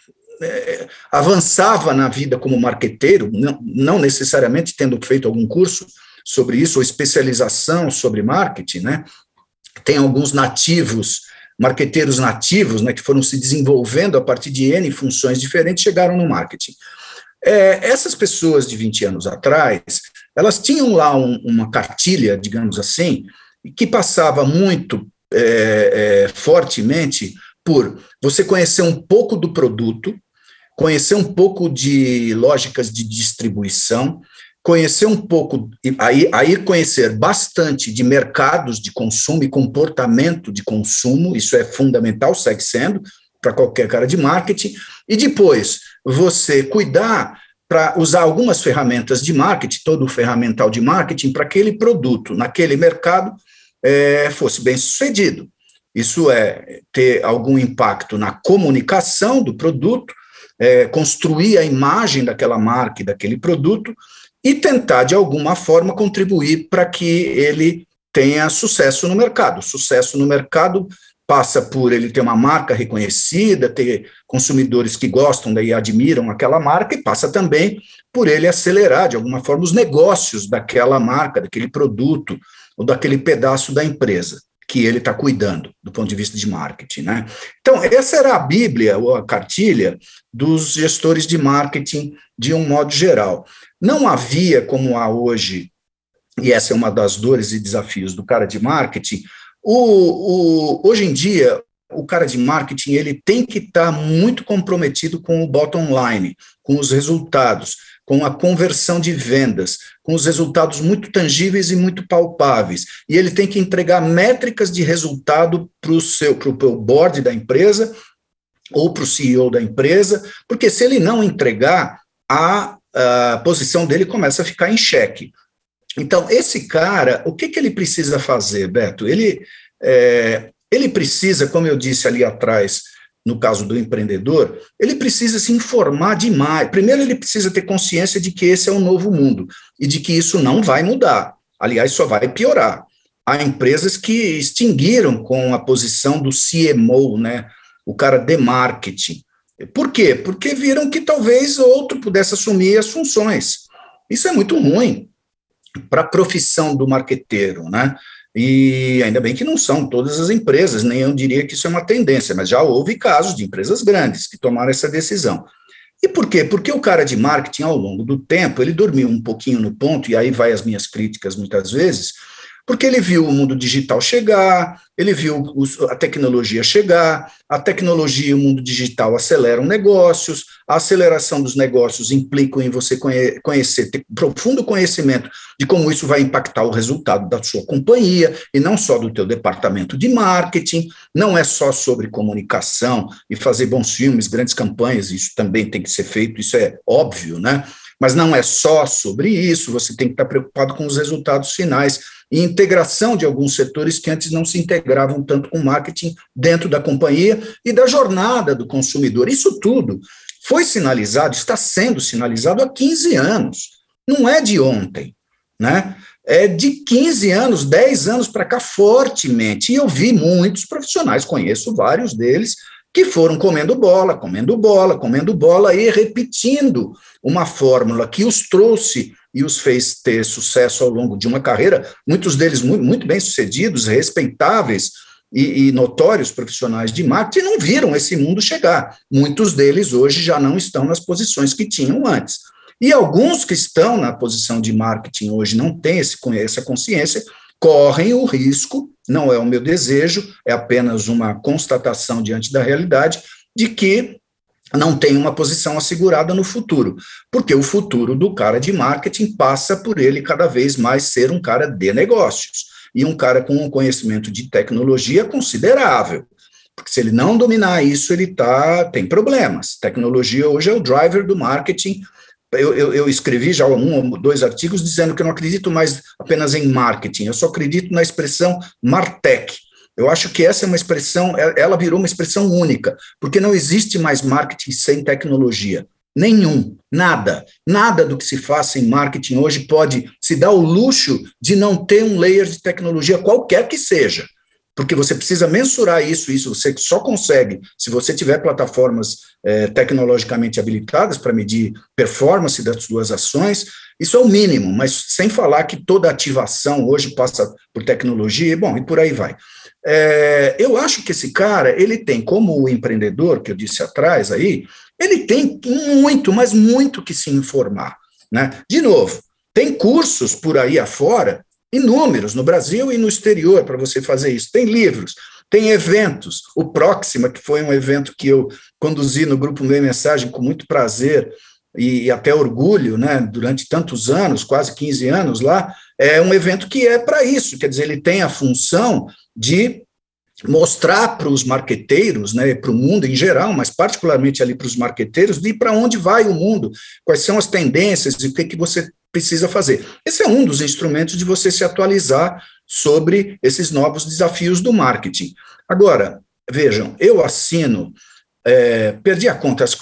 é, avançava na vida como marqueteiro, não, não, necessariamente tendo feito algum curso sobre isso, ou especialização sobre marketing, né? Tem alguns nativos, marqueteiros nativos, né, que foram se desenvolvendo a partir de N funções diferentes, chegaram no marketing. É, essas pessoas de 20 anos atrás, elas tinham lá um, uma cartilha, digamos assim, que passava muito é, é, fortemente por você conhecer um pouco do produto, conhecer um pouco de lógicas de distribuição, conhecer um pouco, aí, aí conhecer bastante de mercados de consumo e comportamento de consumo, isso é fundamental, segue sendo, para qualquer cara de marketing, e depois você cuidar para usar algumas ferramentas de marketing, todo o ferramental de marketing, para aquele produto, naquele mercado, é, fosse bem sucedido. Isso é ter algum impacto na comunicação do produto, é, construir a imagem daquela marca e daquele produto e tentar, de alguma forma, contribuir para que ele tenha sucesso no mercado. Sucesso no mercado passa por ele ter uma marca reconhecida, ter consumidores que gostam e admiram aquela marca, e passa também por ele acelerar, de alguma forma, os negócios daquela marca, daquele produto, ou daquele pedaço da empresa que ele está cuidando, do ponto de vista de marketing. Né? Então, essa era a Bíblia, ou a cartilha, dos gestores de marketing de um modo geral. Não havia, como há hoje, e essa é uma das dores e desafios do cara de marketing, o, o, hoje em dia, o cara de marketing ele tem que estar tá muito comprometido com o bottom line, com os resultados, com a conversão de vendas, com os resultados muito tangíveis e muito palpáveis. E ele tem que entregar métricas de resultado para o seu pro, pro board da empresa ou para o CEO da empresa, porque se ele não entregar, a, a posição dele começa a ficar em xeque. Então, esse cara, o que, que ele precisa fazer, Beto? Ele, é, ele precisa, como eu disse ali atrás, no caso do empreendedor, ele precisa se informar demais. Primeiro, ele precisa ter consciência de que esse é um novo mundo e de que isso não vai mudar. Aliás, só vai piorar. Há empresas que extinguiram com a posição do CMO, né, o cara de marketing. Por quê? Porque viram que talvez outro pudesse assumir as funções. Isso é muito ruim para a profissão do marqueteiro, né? E ainda bem que não são todas as empresas, nem eu diria que isso é uma tendência, mas já houve casos de empresas grandes que tomaram essa decisão. E por quê? Porque o cara de marketing, ao longo do tempo, ele dormiu um pouquinho no ponto, e aí vai as minhas críticas muitas vezes, porque ele viu o mundo digital chegar, ele viu a tecnologia chegar, a tecnologia e o mundo digital aceleram negócios, a aceleração dos negócios implica em você conhecer, ter profundo conhecimento de como isso vai impactar o resultado da sua companhia, e não só do teu departamento de marketing, não é só sobre comunicação e fazer bons filmes, grandes campanhas, isso também tem que ser feito, isso é óbvio, né? Mas não é só sobre isso, você tem que estar preocupado com os resultados finais e integração de alguns setores que antes não se integravam tanto com marketing dentro da companhia e da jornada do consumidor. Isso tudo foi sinalizado, está sendo sinalizado há 15 anos, não é de ontem, né? É de 15 anos, 10 anos para cá, fortemente. E eu vi muitos profissionais, conheço vários deles, que foram comendo bola, comendo bola, comendo bola e repetindo uma fórmula que os trouxe e os fez ter sucesso ao longo de uma carreira, muitos deles muito, muito bem sucedidos, respeitáveis e, e, notórios profissionais de marketing, não viram esse mundo chegar. Muitos deles hoje já não estão nas posições que tinham antes. E alguns que estão na posição de marketing hoje não têm esse, essa consciência, correm o risco, não é o meu desejo, é apenas uma constatação diante da realidade, de que não tem uma posição assegurada no futuro, porque o futuro do cara de marketing passa por ele cada vez mais ser um cara de negócios e um cara com um conhecimento de tecnologia considerável. Porque se ele não dominar isso, ele tá, tem problemas. Tecnologia hoje é o driver do marketing. Eu, eu, eu escrevi já um ou dois artigos dizendo que eu não acredito mais apenas em marketing, eu só acredito na expressão Martech, eu acho que essa é uma expressão, é, ela virou uma expressão única, porque não existe mais marketing sem tecnologia. Nenhum, nada, nada do que se faz em marketing hoje pode se dar o luxo de não ter um layer de tecnologia, qualquer que seja, porque você precisa mensurar isso, isso você só consegue se você tiver plataformas é, tecnologicamente habilitadas para medir performance das suas ações, isso é o mínimo, mas sem falar que toda ativação hoje passa por tecnologia, bom, e por aí vai. É, eu acho que esse cara, ele tem, como o empreendedor que eu disse atrás aí, ele tem muito, mas muito que se informar. Né? De novo, tem cursos por aí afora, inúmeros, no Brasil e no exterior, para você fazer isso. Tem livros, tem eventos. O Próxima, que foi um evento que eu conduzi no grupo Meia Mensagem com muito prazer e, e até orgulho, né, durante tantos anos, quase 15 anos lá, é um evento que é para isso, quer dizer, ele tem a função de mostrar para os marqueteiros, né, para o mundo em geral, mas particularmente ali para os marqueteiros, de para onde vai o mundo, quais são as tendências e o que, que você precisa fazer. Esse é um dos instrumentos de você se atualizar sobre esses novos desafios do marketing. Agora, vejam, eu assino, é, perdi a conta, acho,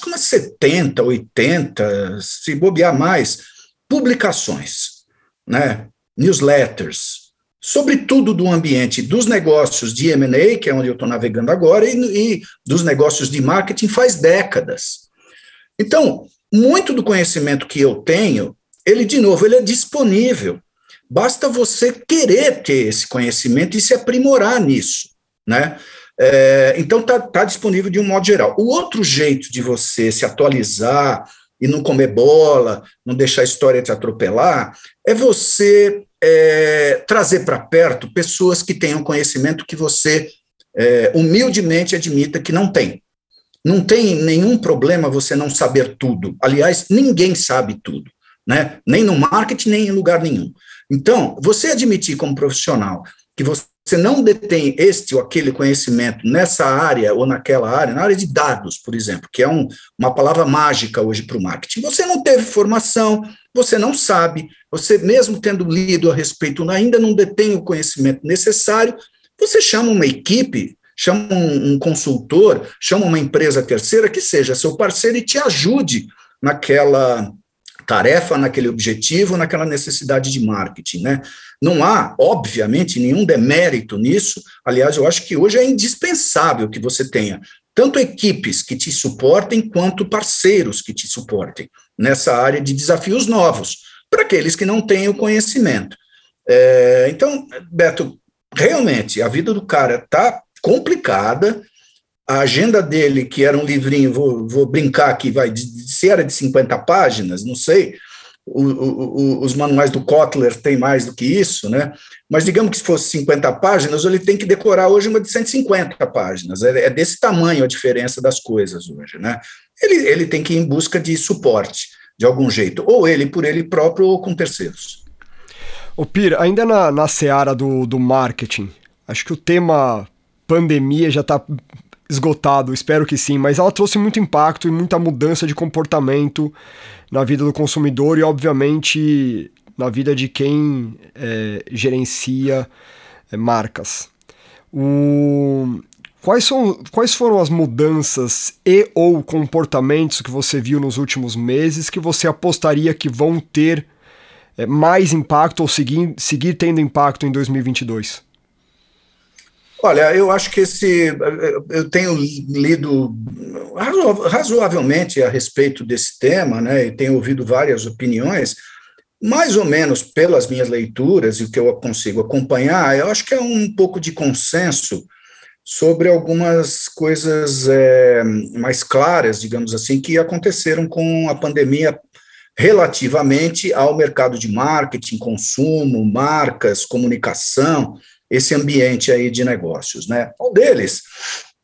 que umas 70, 80, se bobear mais, publicações, né, newsletters, sobretudo do ambiente dos negócios de M&A, que é onde eu estou navegando agora, e, e, dos negócios de marketing faz décadas. Então, muito do conhecimento que eu tenho, ele, de novo, ele é disponível. Basta você querer ter esse conhecimento e se aprimorar nisso, né? É, então, está tá disponível de um modo geral. O outro jeito de você se atualizar e não comer bola, não deixar a história te atropelar, é você é, trazer para perto pessoas que tenham conhecimento que você é, humildemente admita que não tem. Não tem nenhum problema você não saber tudo. Aliás, ninguém sabe tudo, né? Nem no marketing, nem em lugar nenhum. Então, você admitir como profissional que você não detém este ou aquele conhecimento nessa área ou naquela área, na área de dados, por exemplo, que é um, uma palavra mágica hoje para o marketing, você não teve formação, você não sabe, você mesmo tendo lido a respeito, ainda não detém o conhecimento necessário, você chama uma equipe, chama um, um consultor, chama uma empresa terceira que seja seu parceiro e te ajude naquela tarefa, naquele objetivo, naquela necessidade de marketing, né? Não há, obviamente, nenhum demérito nisso. Aliás, eu acho que hoje é indispensável que você tenha tanto equipes que te suportem quanto parceiros que te suportem nessa área de desafios novos, para aqueles que não têm o conhecimento. É, então, Beto, realmente, a vida do cara está complicada, a agenda dele, que era um livrinho, vou, vou brincar aqui, vai, de, se era de 50 páginas, não sei, o, o, os manuais do Kotler têm mais do que isso, né? Mas digamos que se fosse 50 páginas, ele tem que decorar hoje uma de 150 páginas. É, é desse tamanho a diferença das coisas hoje, né? Ele, ele tem que ir em busca de suporte, de algum jeito, ou ele por ele próprio ou com terceiros. O Pir, ainda na, na seara do, do marketing, acho que o tema pandemia já está esgotado, espero que sim, mas ela trouxe muito impacto e muita mudança de comportamento na vida do consumidor e, obviamente, na vida de quem é, gerencia é, marcas. O... Quais, são, quais foram as mudanças e ou comportamentos que você viu nos últimos meses que você apostaria que vão ter é, mais impacto ou seguir, seguir tendo impacto em 2022? Olha, eu acho que esse. Eu tenho lido razoavelmente a respeito desse tema, né, e tenho ouvido várias opiniões, mais ou menos pelas minhas leituras e o que eu consigo acompanhar, eu acho que é um pouco de consenso sobre algumas coisas é, mais claras, digamos assim, que aconteceram com a pandemia relativamente ao mercado de marketing, consumo, marcas, comunicação esse ambiente aí de negócios, né? Um deles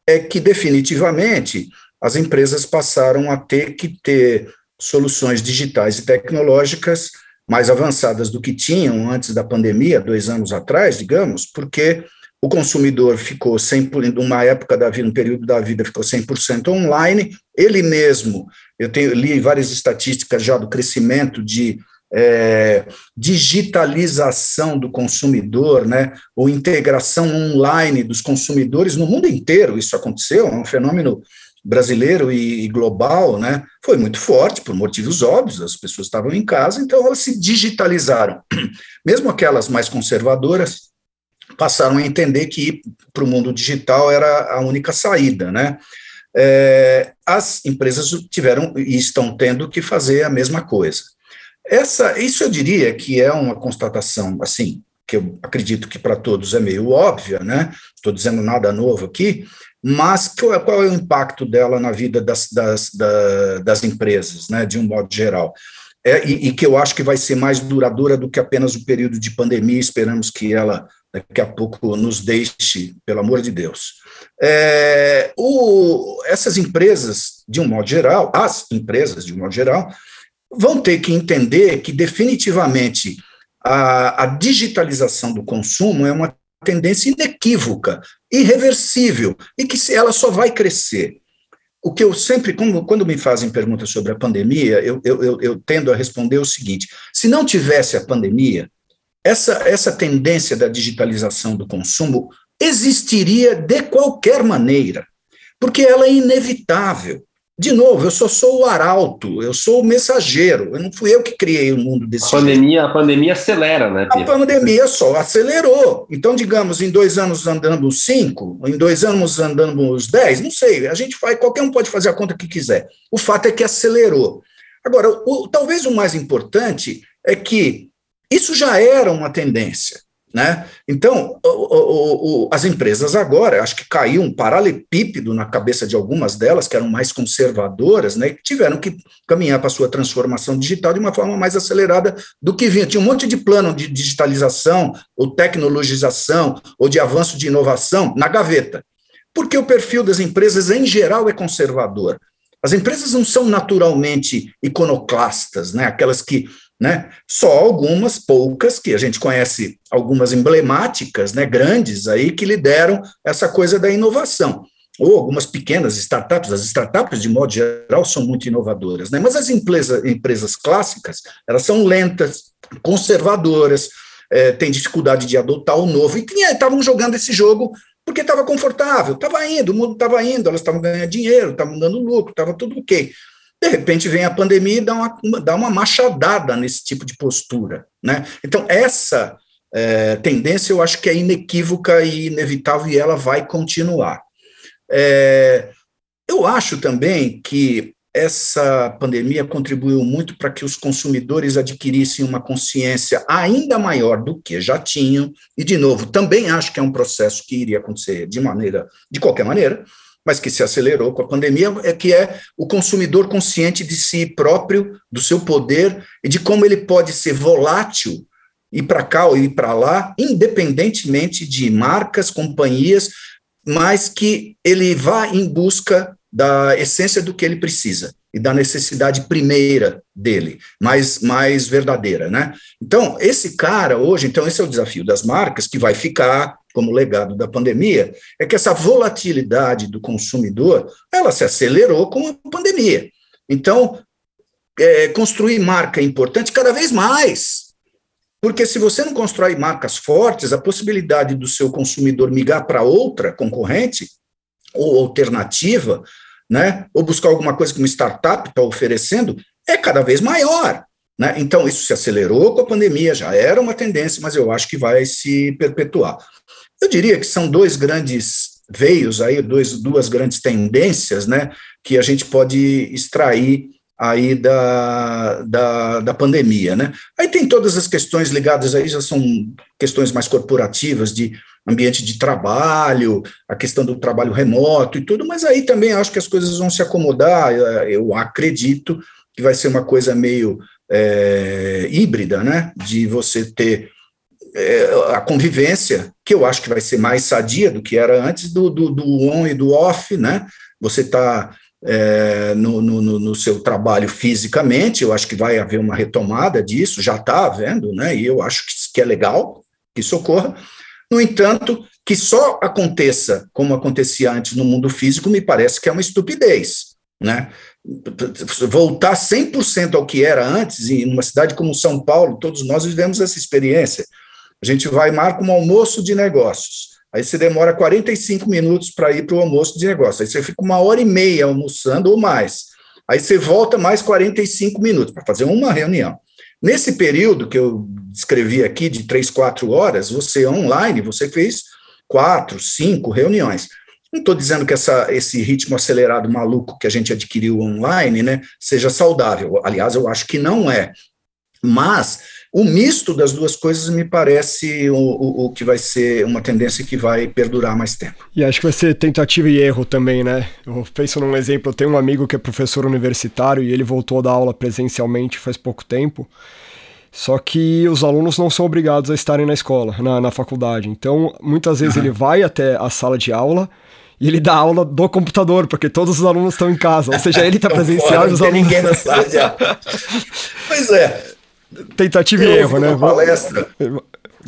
é que definitivamente as empresas passaram a ter que ter soluções digitais e tecnológicas mais avançadas do que tinham antes da pandemia, dois anos atrás, digamos, porque o consumidor ficou 100%, numa época da vida, um período da vida, ficou 100% online, ele mesmo, eu tenho, li várias estatísticas já do crescimento de é, digitalização do consumidor, né, ou integração online dos consumidores no mundo inteiro, isso aconteceu, é um fenômeno brasileiro e, global, né, foi muito forte, por motivos óbvios, as pessoas estavam em casa, então elas se digitalizaram. Mesmo aquelas mais conservadoras, passaram a entender que ir para o mundo digital era a única saída, né? É, as empresas tiveram e estão tendo que fazer a mesma coisa. Essa, isso eu diria que é uma constatação, assim, que eu acredito que para todos é meio óbvia, né? Estou dizendo nada novo aqui, mas qual é, qual é o impacto dela na vida das, das, das, das empresas, né, de um modo geral? É, e, e, que eu acho que vai ser mais duradoura do que apenas o período de pandemia, esperamos que ela daqui a pouco nos deixe, pelo amor de Deus. É, o, essas empresas, de um modo geral, as empresas, de um modo geral, vão ter que entender que definitivamente a, a digitalização do consumo é uma tendência inequívoca, irreversível, e que ela só vai crescer. O que eu sempre, quando, quando me fazem perguntas sobre a pandemia, eu, eu, eu, eu tendo a responder o seguinte: se não tivesse a pandemia, essa, essa tendência da digitalização do consumo existiria de qualquer maneira, porque ela é inevitável. De novo, eu só sou o arauto, eu sou o mensageiro, eu não fui eu que criei o mundo desse a pandemia, jeito. A pandemia acelera, né? Pedro? A pandemia só acelerou. Então, digamos, em dois anos andamos cinco, em dois anos andamos dez, não sei, a gente faz, qualquer um pode fazer a conta que quiser. O fato é que acelerou. Agora, o, talvez o mais importante é que isso já era uma tendência. Né? Então, o, o, o, as empresas agora, acho que caiu um paralelepípedo na cabeça de algumas delas, que eram mais conservadoras, né, que tiveram que caminhar para a sua transformação digital de uma forma mais acelerada do que vinha. Tinha um monte de plano de digitalização, ou tecnologização, ou de avanço de inovação na gaveta, porque o perfil das empresas, em geral, é conservador. As empresas não são naturalmente iconoclastas, né? aquelas que né? Só algumas poucas que a gente conhece, algumas emblemáticas, né, grandes aí que lideram essa coisa da inovação. Ou algumas pequenas startups, as startups de modo geral são muito inovadoras, né? Mas as empresa, empresas clássicas, elas são lentas, conservadoras, é, têm dificuldade de adotar o novo e estavam jogando esse jogo porque estava confortável, estava indo, o mundo estava indo, elas estavam ganhando dinheiro, estavam dando lucro, estava tudo ok. De repente vem a pandemia e dá uma, dá uma machadada nesse tipo de postura. Né? Então, essa é, tendência eu acho que é inequívoca e inevitável e ela vai continuar. É, eu acho também que essa pandemia contribuiu muito para que os consumidores adquirissem uma consciência ainda maior do que já tinham, e, de novo, também acho que é um processo que iria acontecer de maneira, de qualquer maneira, mas que se acelerou com a pandemia, é que é o consumidor consciente de si próprio, do seu poder e de como ele pode ser volátil ir para cá ou ir para lá, independentemente de marcas, companhias, mas que ele vá em busca da essência do que ele precisa e da necessidade primeira dele, mais, mais verdadeira, né? Então, esse cara hoje, então esse é o desafio das marcas que vai ficar como legado da pandemia, é que essa volatilidade do consumidor, ela se acelerou com a pandemia. Então, é, construir marca é importante cada vez mais, porque se você não constrói marcas fortes, a possibilidade do seu consumidor migrar para outra concorrente ou alternativa, né, ou buscar alguma coisa que uma startup está oferecendo, é cada vez maior. Né? Então, isso se acelerou com a pandemia, já era uma tendência, mas eu acho que vai se perpetuar. Eu diria que são dois grandes veios aí, dois, duas grandes tendências, né, que a gente pode extrair aí da, da, da pandemia, né. Aí tem todas as questões ligadas aí, já são questões mais corporativas, de ambiente de trabalho, a questão do trabalho remoto e tudo, mas aí também acho que as coisas vão se acomodar, eu acredito que vai ser uma coisa meio é, híbrida, né, de você ter é, a convivência, que eu acho que vai ser mais sadia do que era antes do, do, do on e do off, né? Você está é, no, no, no, seu trabalho fisicamente, eu acho que vai haver uma retomada disso, já está havendo, né? E eu acho que, que é legal que isso ocorra. No entanto, que só aconteça como acontecia antes no mundo físico, me parece que é uma estupidez, né? Voltar 100% ao que era antes, em uma cidade como São Paulo, todos nós vivemos essa experiência. A gente vai marca um almoço de negócios. Aí você demora 45 minutos para ir para o almoço de negócio. Aí você fica uma hora e meia almoçando ou mais. Aí você volta mais 45 minutos para fazer uma reunião. Nesse período que eu descrevi aqui, de três, quatro horas, você online, você fez quatro, cinco reuniões. Não estou dizendo que essa, esse ritmo acelerado maluco que a gente adquiriu online né, seja saudável. Aliás, eu acho que não é. Mas o misto das duas coisas me parece o, o, o, que vai ser uma tendência que vai perdurar mais tempo. E acho que vai ser tentativa e erro também, né? Eu penso num exemplo, eu tenho um amigo que é professor universitário e ele voltou a dar aula presencialmente faz pouco tempo. Só que os alunos não são obrigados a estarem na escola, na, na faculdade. Então, muitas vezes uhum. ele vai até a sala de aula e ele dá aula do computador, porque todos os alunos estão em casa. Ou seja, ele está presencial e os alunos. ninguém na sala de aula. pois é, Tentativa e erro, né? Palestra.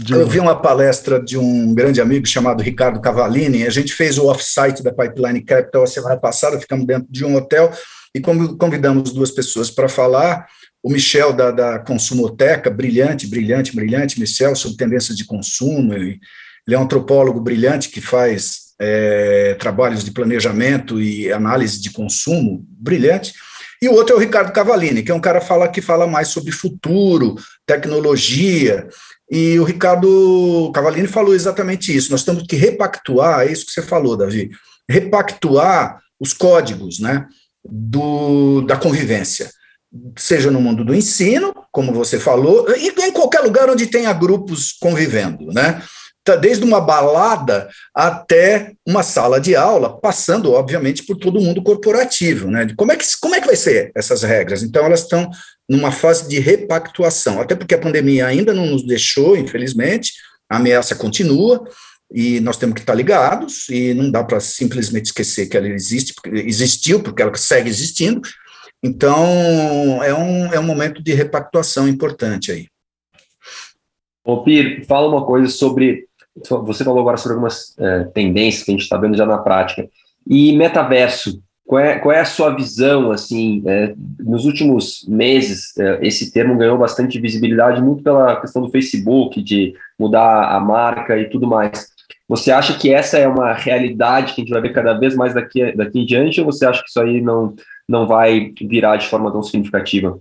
Eu vi uma palestra de um grande amigo chamado Ricardo Cavalini. A gente fez o off-site da Pipeline Capital a semana passada, ficamos dentro de um hotel e convidamos duas pessoas para falar. O Michel, da, da Consumoteca, brilhante, brilhante, brilhante, Michel, sobre tendências de consumo. Ele, ele é um antropólogo brilhante que faz é, trabalhos de planejamento e análise de consumo, brilhante. E o outro é o Ricardo Cavalini, que é um cara fala, que fala mais sobre futuro, tecnologia. E o Ricardo Cavalini falou exatamente isso. Nós temos que repactuar, é isso que você falou, Davi, repactuar os códigos né, do, da convivência, seja no mundo do ensino, como você falou, e em qualquer lugar onde tenha grupos convivendo, né? Tá desde uma balada até uma sala de aula, passando, obviamente, por todo mundo corporativo. Né? Como, é que, como é que vai ser essas regras? Então, elas estão numa fase de repactuação, até porque a pandemia ainda não nos deixou, infelizmente, a ameaça continua, e nós temos que estar ligados, e não dá para simplesmente esquecer que ela existe, porque existiu, porque ela segue existindo. Então, é um, é um momento de repactuação importante aí. Ô, Pir, fala uma coisa sobre você falou agora sobre algumas é, tendências que a gente está vendo já na prática. E metaverso, qual é, qual é a sua visão, assim, é, nos últimos meses, é, esse termo ganhou bastante visibilidade, muito pela questão do Facebook, de mudar a marca e tudo mais. Você acha que essa é uma realidade que a gente vai ver cada vez mais daqui, daqui em diante, ou você acha que isso aí não, não vai virar de forma tão significativa?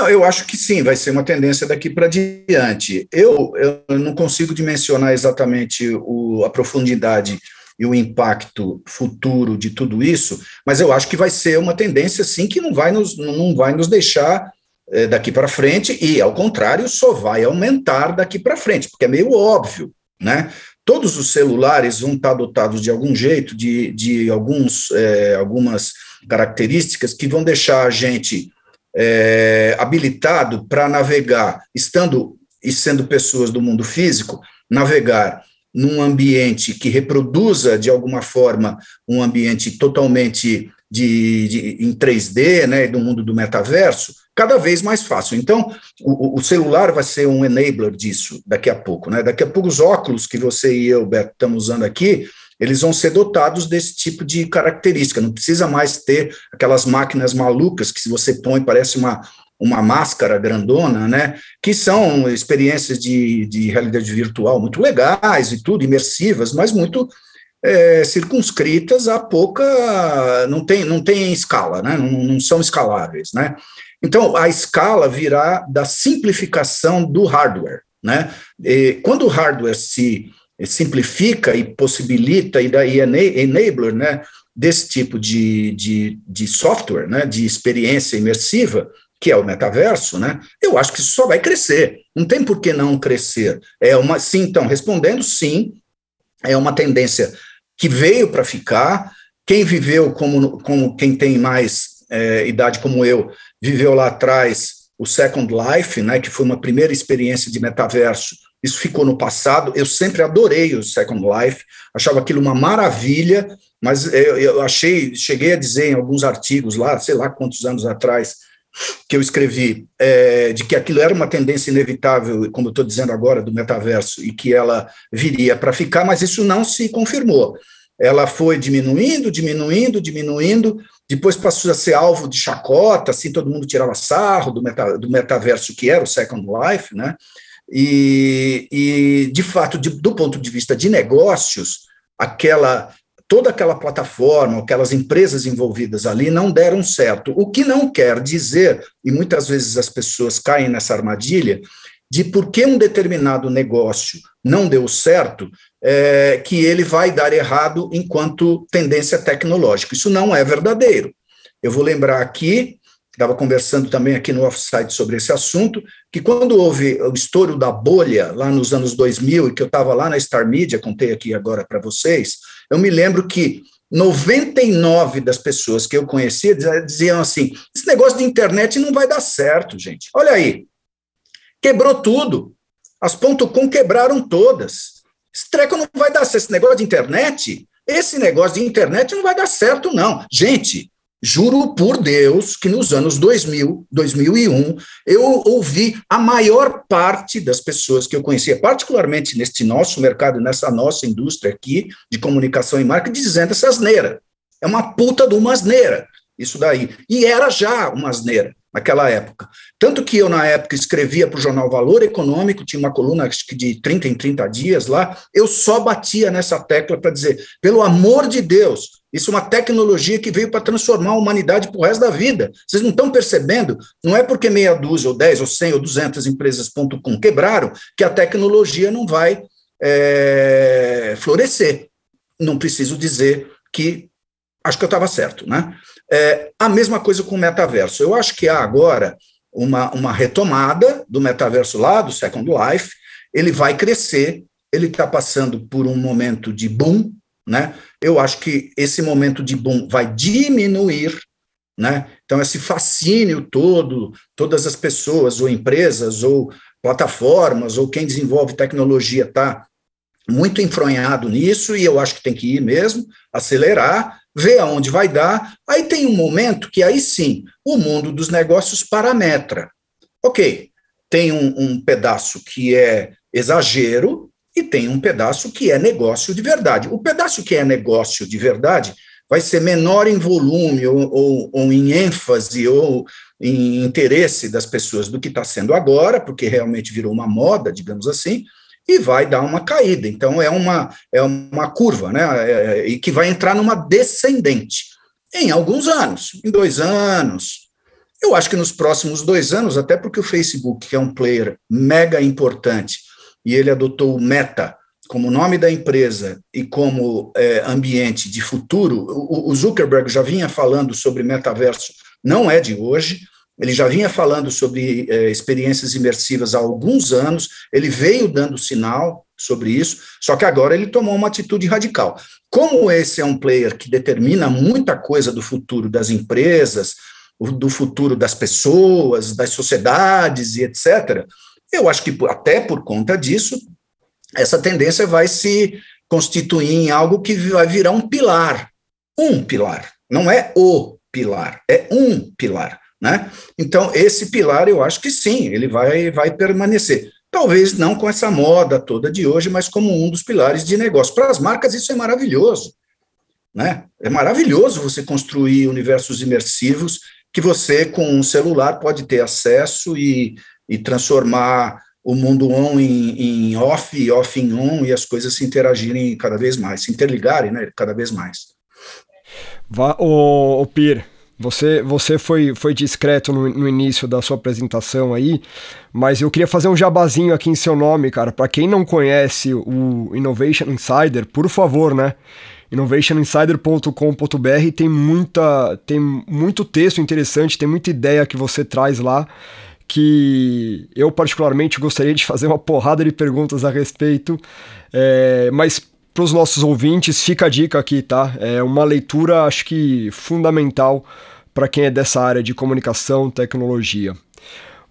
Não, eu acho que sim, vai ser uma tendência daqui para diante. Eu, eu não consigo dimensionar exatamente o, a profundidade e o impacto futuro de tudo isso, mas eu acho que vai ser uma tendência, sim, que não vai nos, não vai nos deixar é, daqui para frente, e, ao contrário, só vai aumentar daqui para frente, porque é meio óbvio, né? Todos os celulares vão estar dotados de algum jeito, de, de alguns, é, algumas características que vão deixar a gente é, habilitado para navegar, estando e sendo pessoas do mundo físico, navegar num ambiente que reproduza de alguma forma um ambiente totalmente de, de, em 3D, né, do mundo do metaverso, cada vez mais fácil. Então, o, o, celular vai ser um enabler disso daqui a pouco, né? Daqui a pouco os óculos que você e eu, Beto, estamos usando aqui, eles vão ser dotados desse tipo de característica. Não precisa mais ter aquelas máquinas malucas que se você põe parece uma, uma máscara grandona, né? Que são experiências de, de realidade virtual muito legais e tudo, imersivas, mas muito é, circunscritas a pouca. não tem, não tem escala, né? Não, não são escaláveis, né? Então, a escala virá da simplificação do hardware. Né? E quando o hardware se simplifica e possibilita e daí enabler né, desse tipo de, de, de software, né, de experiência imersiva, que é o metaverso, né, eu acho que isso só vai crescer. Não tem por que não crescer. É uma, sim, então, respondendo, sim, é uma tendência que veio para ficar. Quem viveu como, como quem tem mais é, idade como eu, viveu lá atrás o Second Life, né, que foi uma primeira experiência de metaverso isso ficou no passado. Eu sempre adorei o Second Life, achava aquilo uma maravilha, mas eu, eu achei, cheguei a dizer em alguns artigos lá, sei lá quantos anos atrás, que eu escrevi, é, de que aquilo era uma tendência inevitável, como eu estou dizendo agora, do metaverso, e que ela viria para ficar, mas isso não se confirmou. Ela foi diminuindo, diminuindo, diminuindo, depois passou a ser alvo de chacota, assim, todo mundo tirava sarro do, meta, do metaverso que era o Second Life, né? E, e de fato, de, do ponto de vista de negócios, aquela toda aquela plataforma, aquelas empresas envolvidas ali não deram certo. O que não quer dizer, e muitas vezes as pessoas caem nessa armadilha, de por que um determinado negócio não deu certo, é, que ele vai dar errado enquanto tendência tecnológica. Isso não é verdadeiro. Eu vou lembrar aqui, estava conversando também aqui no offsite sobre esse assunto, que quando houve o estouro da bolha lá nos anos 2000, e que eu estava lá na Star Media, contei aqui agora para vocês, eu me lembro que 99 das pessoas que eu conhecia diziam assim: esse negócio de internet não vai dar certo, gente. Olha aí, quebrou tudo. As .com quebraram todas. Esse treco não vai dar certo. Esse negócio de internet, esse negócio de internet não vai dar certo, não. Gente, Juro por Deus que nos anos 2000, 2001, eu ouvi a maior parte das pessoas que eu conhecia, particularmente neste nosso mercado, nessa nossa indústria aqui de comunicação e marketing, dizendo essa asneira. É uma puta de uma asneira, isso daí. E era já uma asneira naquela época. Tanto que eu, na época, escrevia para o jornal Valor Econômico, tinha uma coluna de 30 em 30 dias lá, eu só batia nessa tecla para dizer, pelo amor de Deus, isso é uma tecnologia que veio para transformar a humanidade para o resto da vida. Vocês não estão percebendo? Não é porque meia dúzia, ou 10, ou 100, ou 200 empresas.com quebraram que a tecnologia não vai é, florescer. Não preciso dizer que acho que eu estava certo, né? É, a mesma coisa com o metaverso. Eu acho que há agora uma, uma retomada do metaverso lá, do Second Life. Ele vai crescer, ele está passando por um momento de boom, né? Eu acho que esse momento de boom vai diminuir, né? Então esse fascínio todo, todas as pessoas ou empresas ou plataformas ou quem desenvolve tecnologia está muito enfronhado nisso e eu acho que tem que ir mesmo, acelerar, ver aonde vai dar. Aí tem um momento que aí sim o mundo dos negócios parametra. Ok, tem um, um pedaço que é exagero, e tem um pedaço que é negócio de verdade. O pedaço que é negócio de verdade vai ser menor em volume ou, ou, ou em ênfase ou em interesse das pessoas do que está sendo agora, porque realmente virou uma moda, digamos assim, e vai dar uma caída. Então é uma, é uma curva, né? É, é e que vai entrar numa descendente em alguns anos, em dois anos. Eu acho que nos próximos dois anos, até porque o Facebook, que é um player mega importante, e ele adotou o Meta como nome da empresa e como é, ambiente de futuro, o, o Zuckerberg já vinha falando sobre metaverso, não é de hoje, ele já vinha falando sobre é, experiências imersivas há alguns anos, ele veio dando sinal sobre isso, só que agora ele tomou uma atitude radical. Como esse é um player que determina muita coisa do futuro das empresas, do futuro das pessoas, das sociedades e etc., eu acho que até por conta disso, essa tendência vai se constituir em algo que vai virar um pilar. Um pilar. Não é o pilar, é um pilar. Né? Então, esse pilar, eu acho que sim, ele vai, vai permanecer. Talvez não com essa moda toda de hoje, mas como um dos pilares de negócio. Para as marcas, isso é maravilhoso. Né? É maravilhoso você construir universos imersivos que você, com um celular, pode ter acesso e, e transformar o mundo on em, em off e off em on e as coisas se interagirem cada vez mais, se interligarem né, cada vez mais. Vá, o, o Pir, você, você foi, foi discreto no, no, início da sua apresentação aí, mas eu queria fazer um jabazinho aqui em seu nome, cara. Para quem não conhece o Innovation Insider, por favor, né? innovationinsider.com.br tem muita tem muito texto interessante, tem muita ideia que você traz lá que eu particularmente gostaria de fazer uma porrada de perguntas a respeito, é, mas para os nossos ouvintes fica a dica aqui, tá? É uma leitura acho que fundamental para quem é dessa área de comunicação, tecnologia.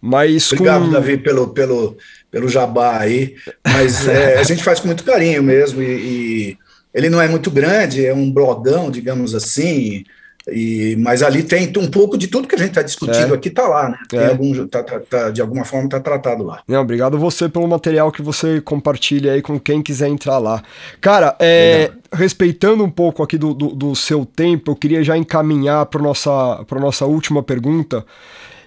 Mas Obrigado, com... Davi, pelo, pelo, pelo jabá aí, mas é, a gente faz com muito carinho mesmo, e, e, ele não é muito grande, é um blogão, digamos assim, e, mas ali tem um pouco de tudo que a gente está discutindo é. aqui, está lá, né? Tem é. algum, tá, tá, tá, de alguma forma está tratado lá. Não, obrigado você pelo material que você compartilha aí com quem quiser entrar lá. Cara, é, respeitando um pouco aqui do, do, do, seu tempo, eu queria já encaminhar para nossa para nossa última pergunta.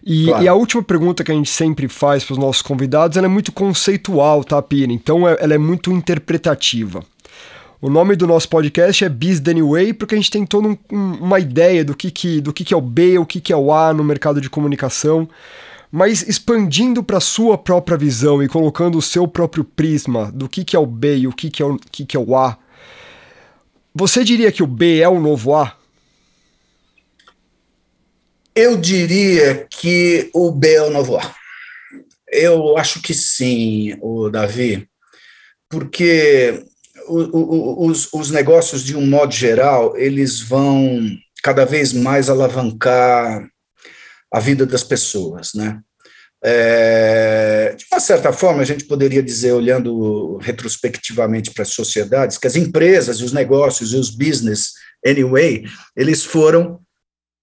E, claro. e, a última pergunta que a gente sempre faz para os nossos convidados, ela é muito conceitual, tá, Pina? Então é, ela é muito interpretativa. O nome do nosso podcast é Biz Way, porque a gente tem toda um, uma ideia do que, que, do que, que é o B, o que, que é o A no mercado de comunicação, mas expandindo para a sua própria visão e colocando o seu próprio prisma do que, que é o B e o que, que, é o, que, que é o A. Você diria que o B é o novo A? Eu diria que o B é o novo A. Eu acho que sim, o Davi, porque os, os negócios, de um modo geral, eles vão cada vez mais alavancar a vida das pessoas, né? É, de uma certa forma, a gente poderia dizer, olhando retrospectivamente para as sociedades, que as empresas, os negócios e os business, anyway, eles foram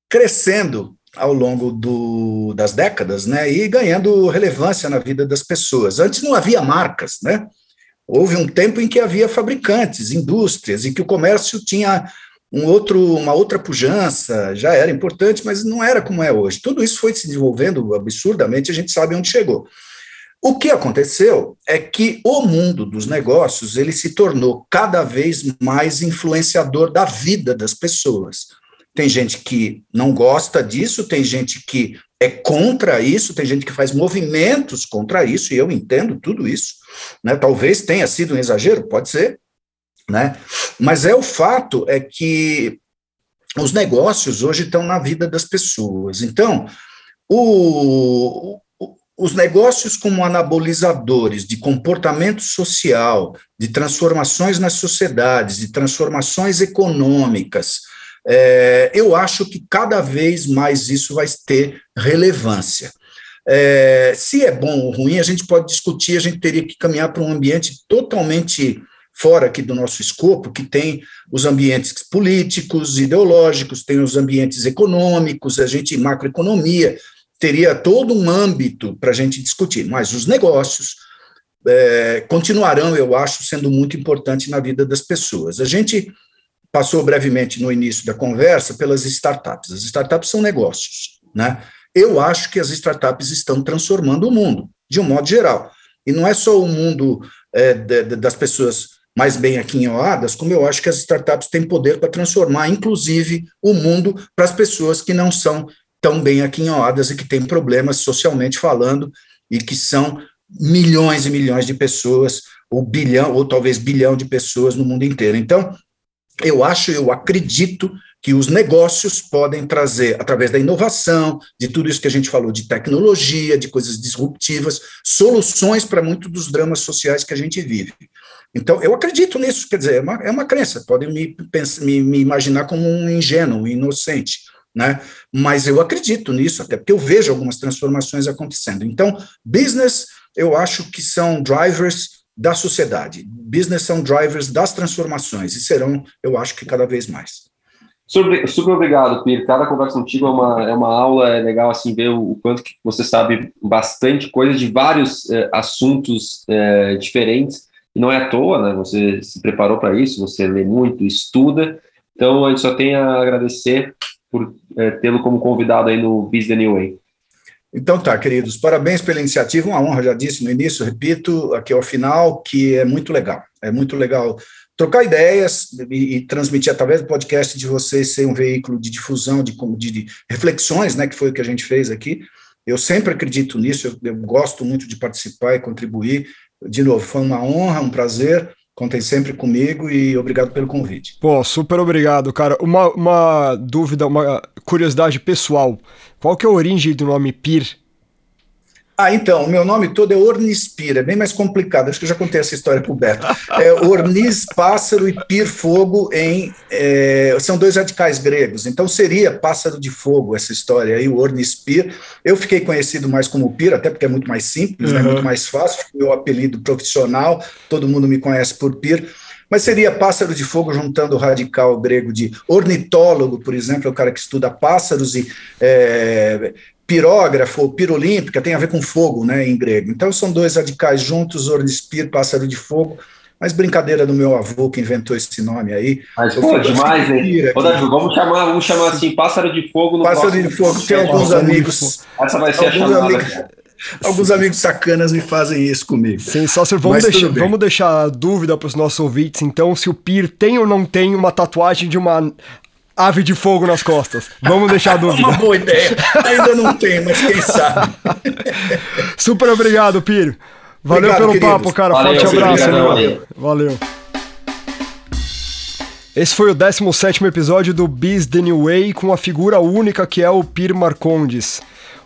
crescendo ao longo do, das décadas, né, e ganhando relevância na vida das pessoas. Antes não havia marcas, né? Houve um tempo em que havia fabricantes, indústrias, em que o comércio tinha um outro, uma outra pujança, já era importante, mas não era como é hoje. Tudo isso foi se desenvolvendo absurdamente, a gente sabe onde chegou. O que aconteceu é que o mundo dos negócios ele se tornou cada vez mais influenciador da vida das pessoas. Tem gente que não gosta disso, tem gente que é contra isso, tem gente que faz movimentos contra isso, e eu entendo tudo isso. Né? Talvez tenha sido um exagero, pode ser, né? mas é o fato é que os negócios hoje estão na vida das pessoas. Então, o, os negócios como anabolizadores de comportamento social, de transformações nas sociedades, de transformações econômicas, é, eu acho que cada vez mais isso vai ter relevância. É, se é bom ou ruim, a gente pode discutir, a gente teria que caminhar para um ambiente totalmente fora aqui do nosso escopo, que tem os ambientes políticos, ideológicos, tem os ambientes econômicos, a gente, macroeconomia, teria todo um âmbito para a gente discutir, mas os negócios é, continuarão, eu acho, sendo muito importante na vida das pessoas. A gente passou brevemente no início da conversa pelas startups. As startups são negócios, né? Eu acho que as startups estão transformando o mundo, de um modo geral. E não é só o mundo é, de, de, das pessoas mais bem aquinhoadas, como eu acho que as startups têm poder para transformar, inclusive, o mundo para as pessoas que não são tão bem aquinhoadas e que têm problemas socialmente falando e que são milhões e milhões de pessoas, ou bilhão, ou talvez bilhão de pessoas no mundo inteiro. Então, eu acho, eu acredito que os negócios podem trazer, através da inovação, de tudo isso que a gente falou, de tecnologia, de coisas disruptivas, soluções para muitos dos dramas sociais que a gente vive. Então, eu acredito nisso, quer dizer, é uma, é uma crença, podem me, me, me imaginar como um ingênuo, um inocente, né? Mas eu acredito nisso, até porque eu vejo algumas transformações acontecendo. Então, business, eu acho que são drivers da sociedade. Business são drivers das transformações e serão, eu acho que cada vez mais. Super, super obrigado, Pierre. Cada conversa contigo é uma, é uma aula, é legal assim ver o, o quanto que você sabe bastante coisa de vários é, assuntos é, diferentes. E não é à toa, né? Você se preparou para isso, você lê muito, estuda. Então a gente só tem a agradecer por é, tê-lo como convidado aí no Business New Way. Então tá, queridos, parabéns pela iniciativa, uma honra, já disse no início, repito, aqui ao final, que é muito legal, é muito legal trocar ideias e, e transmitir através do podcast de vocês ser um veículo de difusão, de, de, de, reflexões, né, que foi o que a gente fez aqui, eu sempre acredito nisso, eu, eu gosto muito de participar e contribuir, de novo, foi uma honra, um prazer, Contem sempre comigo e obrigado pelo convite. Pô, super obrigado, cara. Uma, uma dúvida, uma curiosidade pessoal. Qual que é a origem do nome PIR? Ah, então, o meu nome todo é Ornispira, é bem mais complicado, acho que eu já contei essa história para o Beto. É Ornis, pássaro e pir, fogo, em, é, são dois radicais gregos, então seria pássaro de fogo essa história aí, o Ornispir. Eu fiquei conhecido mais como Pir, até porque é muito mais simples, uhum. né, muito mais fácil, meu apelido profissional, todo mundo me conhece por Pir, mas seria pássaro de fogo juntando o radical grego de ornitólogo, por exemplo, é o cara que estuda pássaros e é, pirógrafo, pirolímpica, tem a ver com fogo, né, em grego. Então são dois radicais juntos, ornispir, pássaro de fogo, mas brincadeira do meu avô que inventou esse nome aí. Mas, pô, demais, hein? Ô, Davi, vamos chamar, vamos chamar assim, pássaro de fogo no Pássaro de fogo, tem alguns amigos. Essa vai ser a chamada. Amigos, alguns amigos sacanas me fazem isso comigo. Sensacional. Vamos, deixar, vamos deixar a dúvida para os nossos ouvintes, então, se o Pir tem ou não tem uma tatuagem de uma ave de fogo nas costas. Vamos deixar a dúvida. Uma boa ideia. Ainda não tem, mas quem sabe. Super obrigado, Piro. Valeu obrigado, pelo queridos. papo, cara. Valeu, Forte abraço. Obrigado, valeu. valeu. Esse foi o 17 episódio do Biz The New Way com a figura única que é o Pir Marcondes.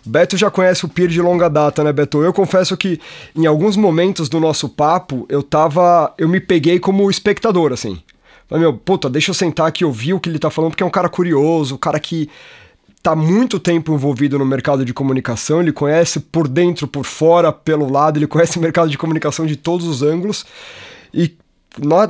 Beto já conhece o Pir de longa data, né, Beto? Eu confesso que em alguns momentos do nosso papo eu tava. Eu me peguei como espectador, assim. Falei, meu, puta, deixa eu sentar aqui e ouvir o que ele tá falando, porque é um cara curioso, um cara que tá muito tempo envolvido no mercado de comunicação, ele conhece por dentro, por fora, pelo lado, ele conhece o mercado de comunicação de todos os ângulos. E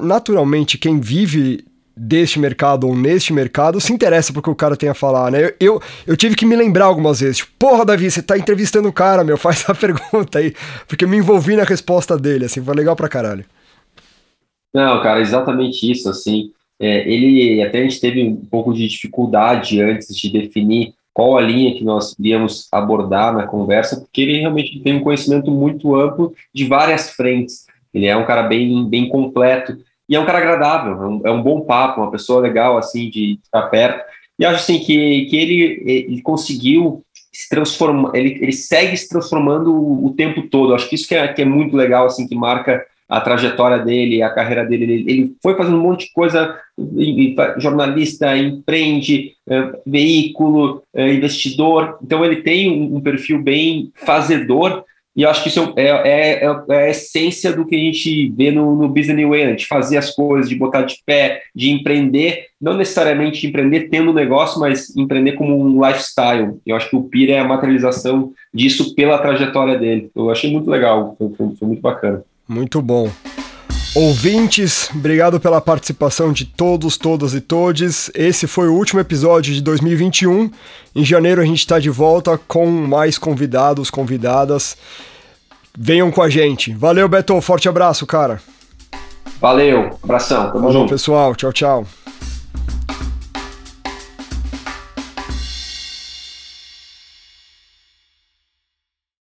naturalmente quem vive deste mercado ou neste mercado se interessa porque o cara tem a falar, né? Eu, eu, eu, tive que me lembrar algumas vezes, tipo, porra, Davi, você tá entrevistando o cara, meu, faz a pergunta aí, porque eu me envolvi na resposta dele, assim, foi legal pra caralho. Não, cara, exatamente isso, assim, é, ele, até a gente teve um pouco de dificuldade antes de definir qual a linha que nós iríamos abordar na conversa, porque ele realmente tem um conhecimento muito amplo de várias frentes, ele é um cara bem, bem completo, e é um cara agradável, é um, é um bom papo, uma pessoa legal, assim, de estar perto, e acho, assim, que, que ele, ele conseguiu se transformar, ele, ele segue se transformando o, o tempo todo, acho que isso que é, que é muito legal, assim, que marca a trajetória dele, a carreira dele. Ele, foi fazendo um monte de coisa, jornalista, empreende, é, veículo, é, investidor. Então ele tem um, perfil bem fazedor. E eu acho que isso é, é, é, é a essência do que a gente vê no, no Business Way, de fazer as coisas, de botar de pé, de empreender, não necessariamente empreender tendo um negócio, mas empreender como um lifestyle. Eu acho que o Pira é a materialização disso pela trajetória dele. Eu achei muito legal, foi, foi, foi muito bacana. Muito bom. Ouvintes, obrigado pela participação de todos, todas e todes. Esse foi o último episódio de 2021. Em janeiro a gente está de volta com mais convidados, convidadas. Venham com a gente. Valeu, Beto. Forte abraço, cara. Valeu. Abração. Tamo Valeu, junto. pessoal. Tchau, tchau.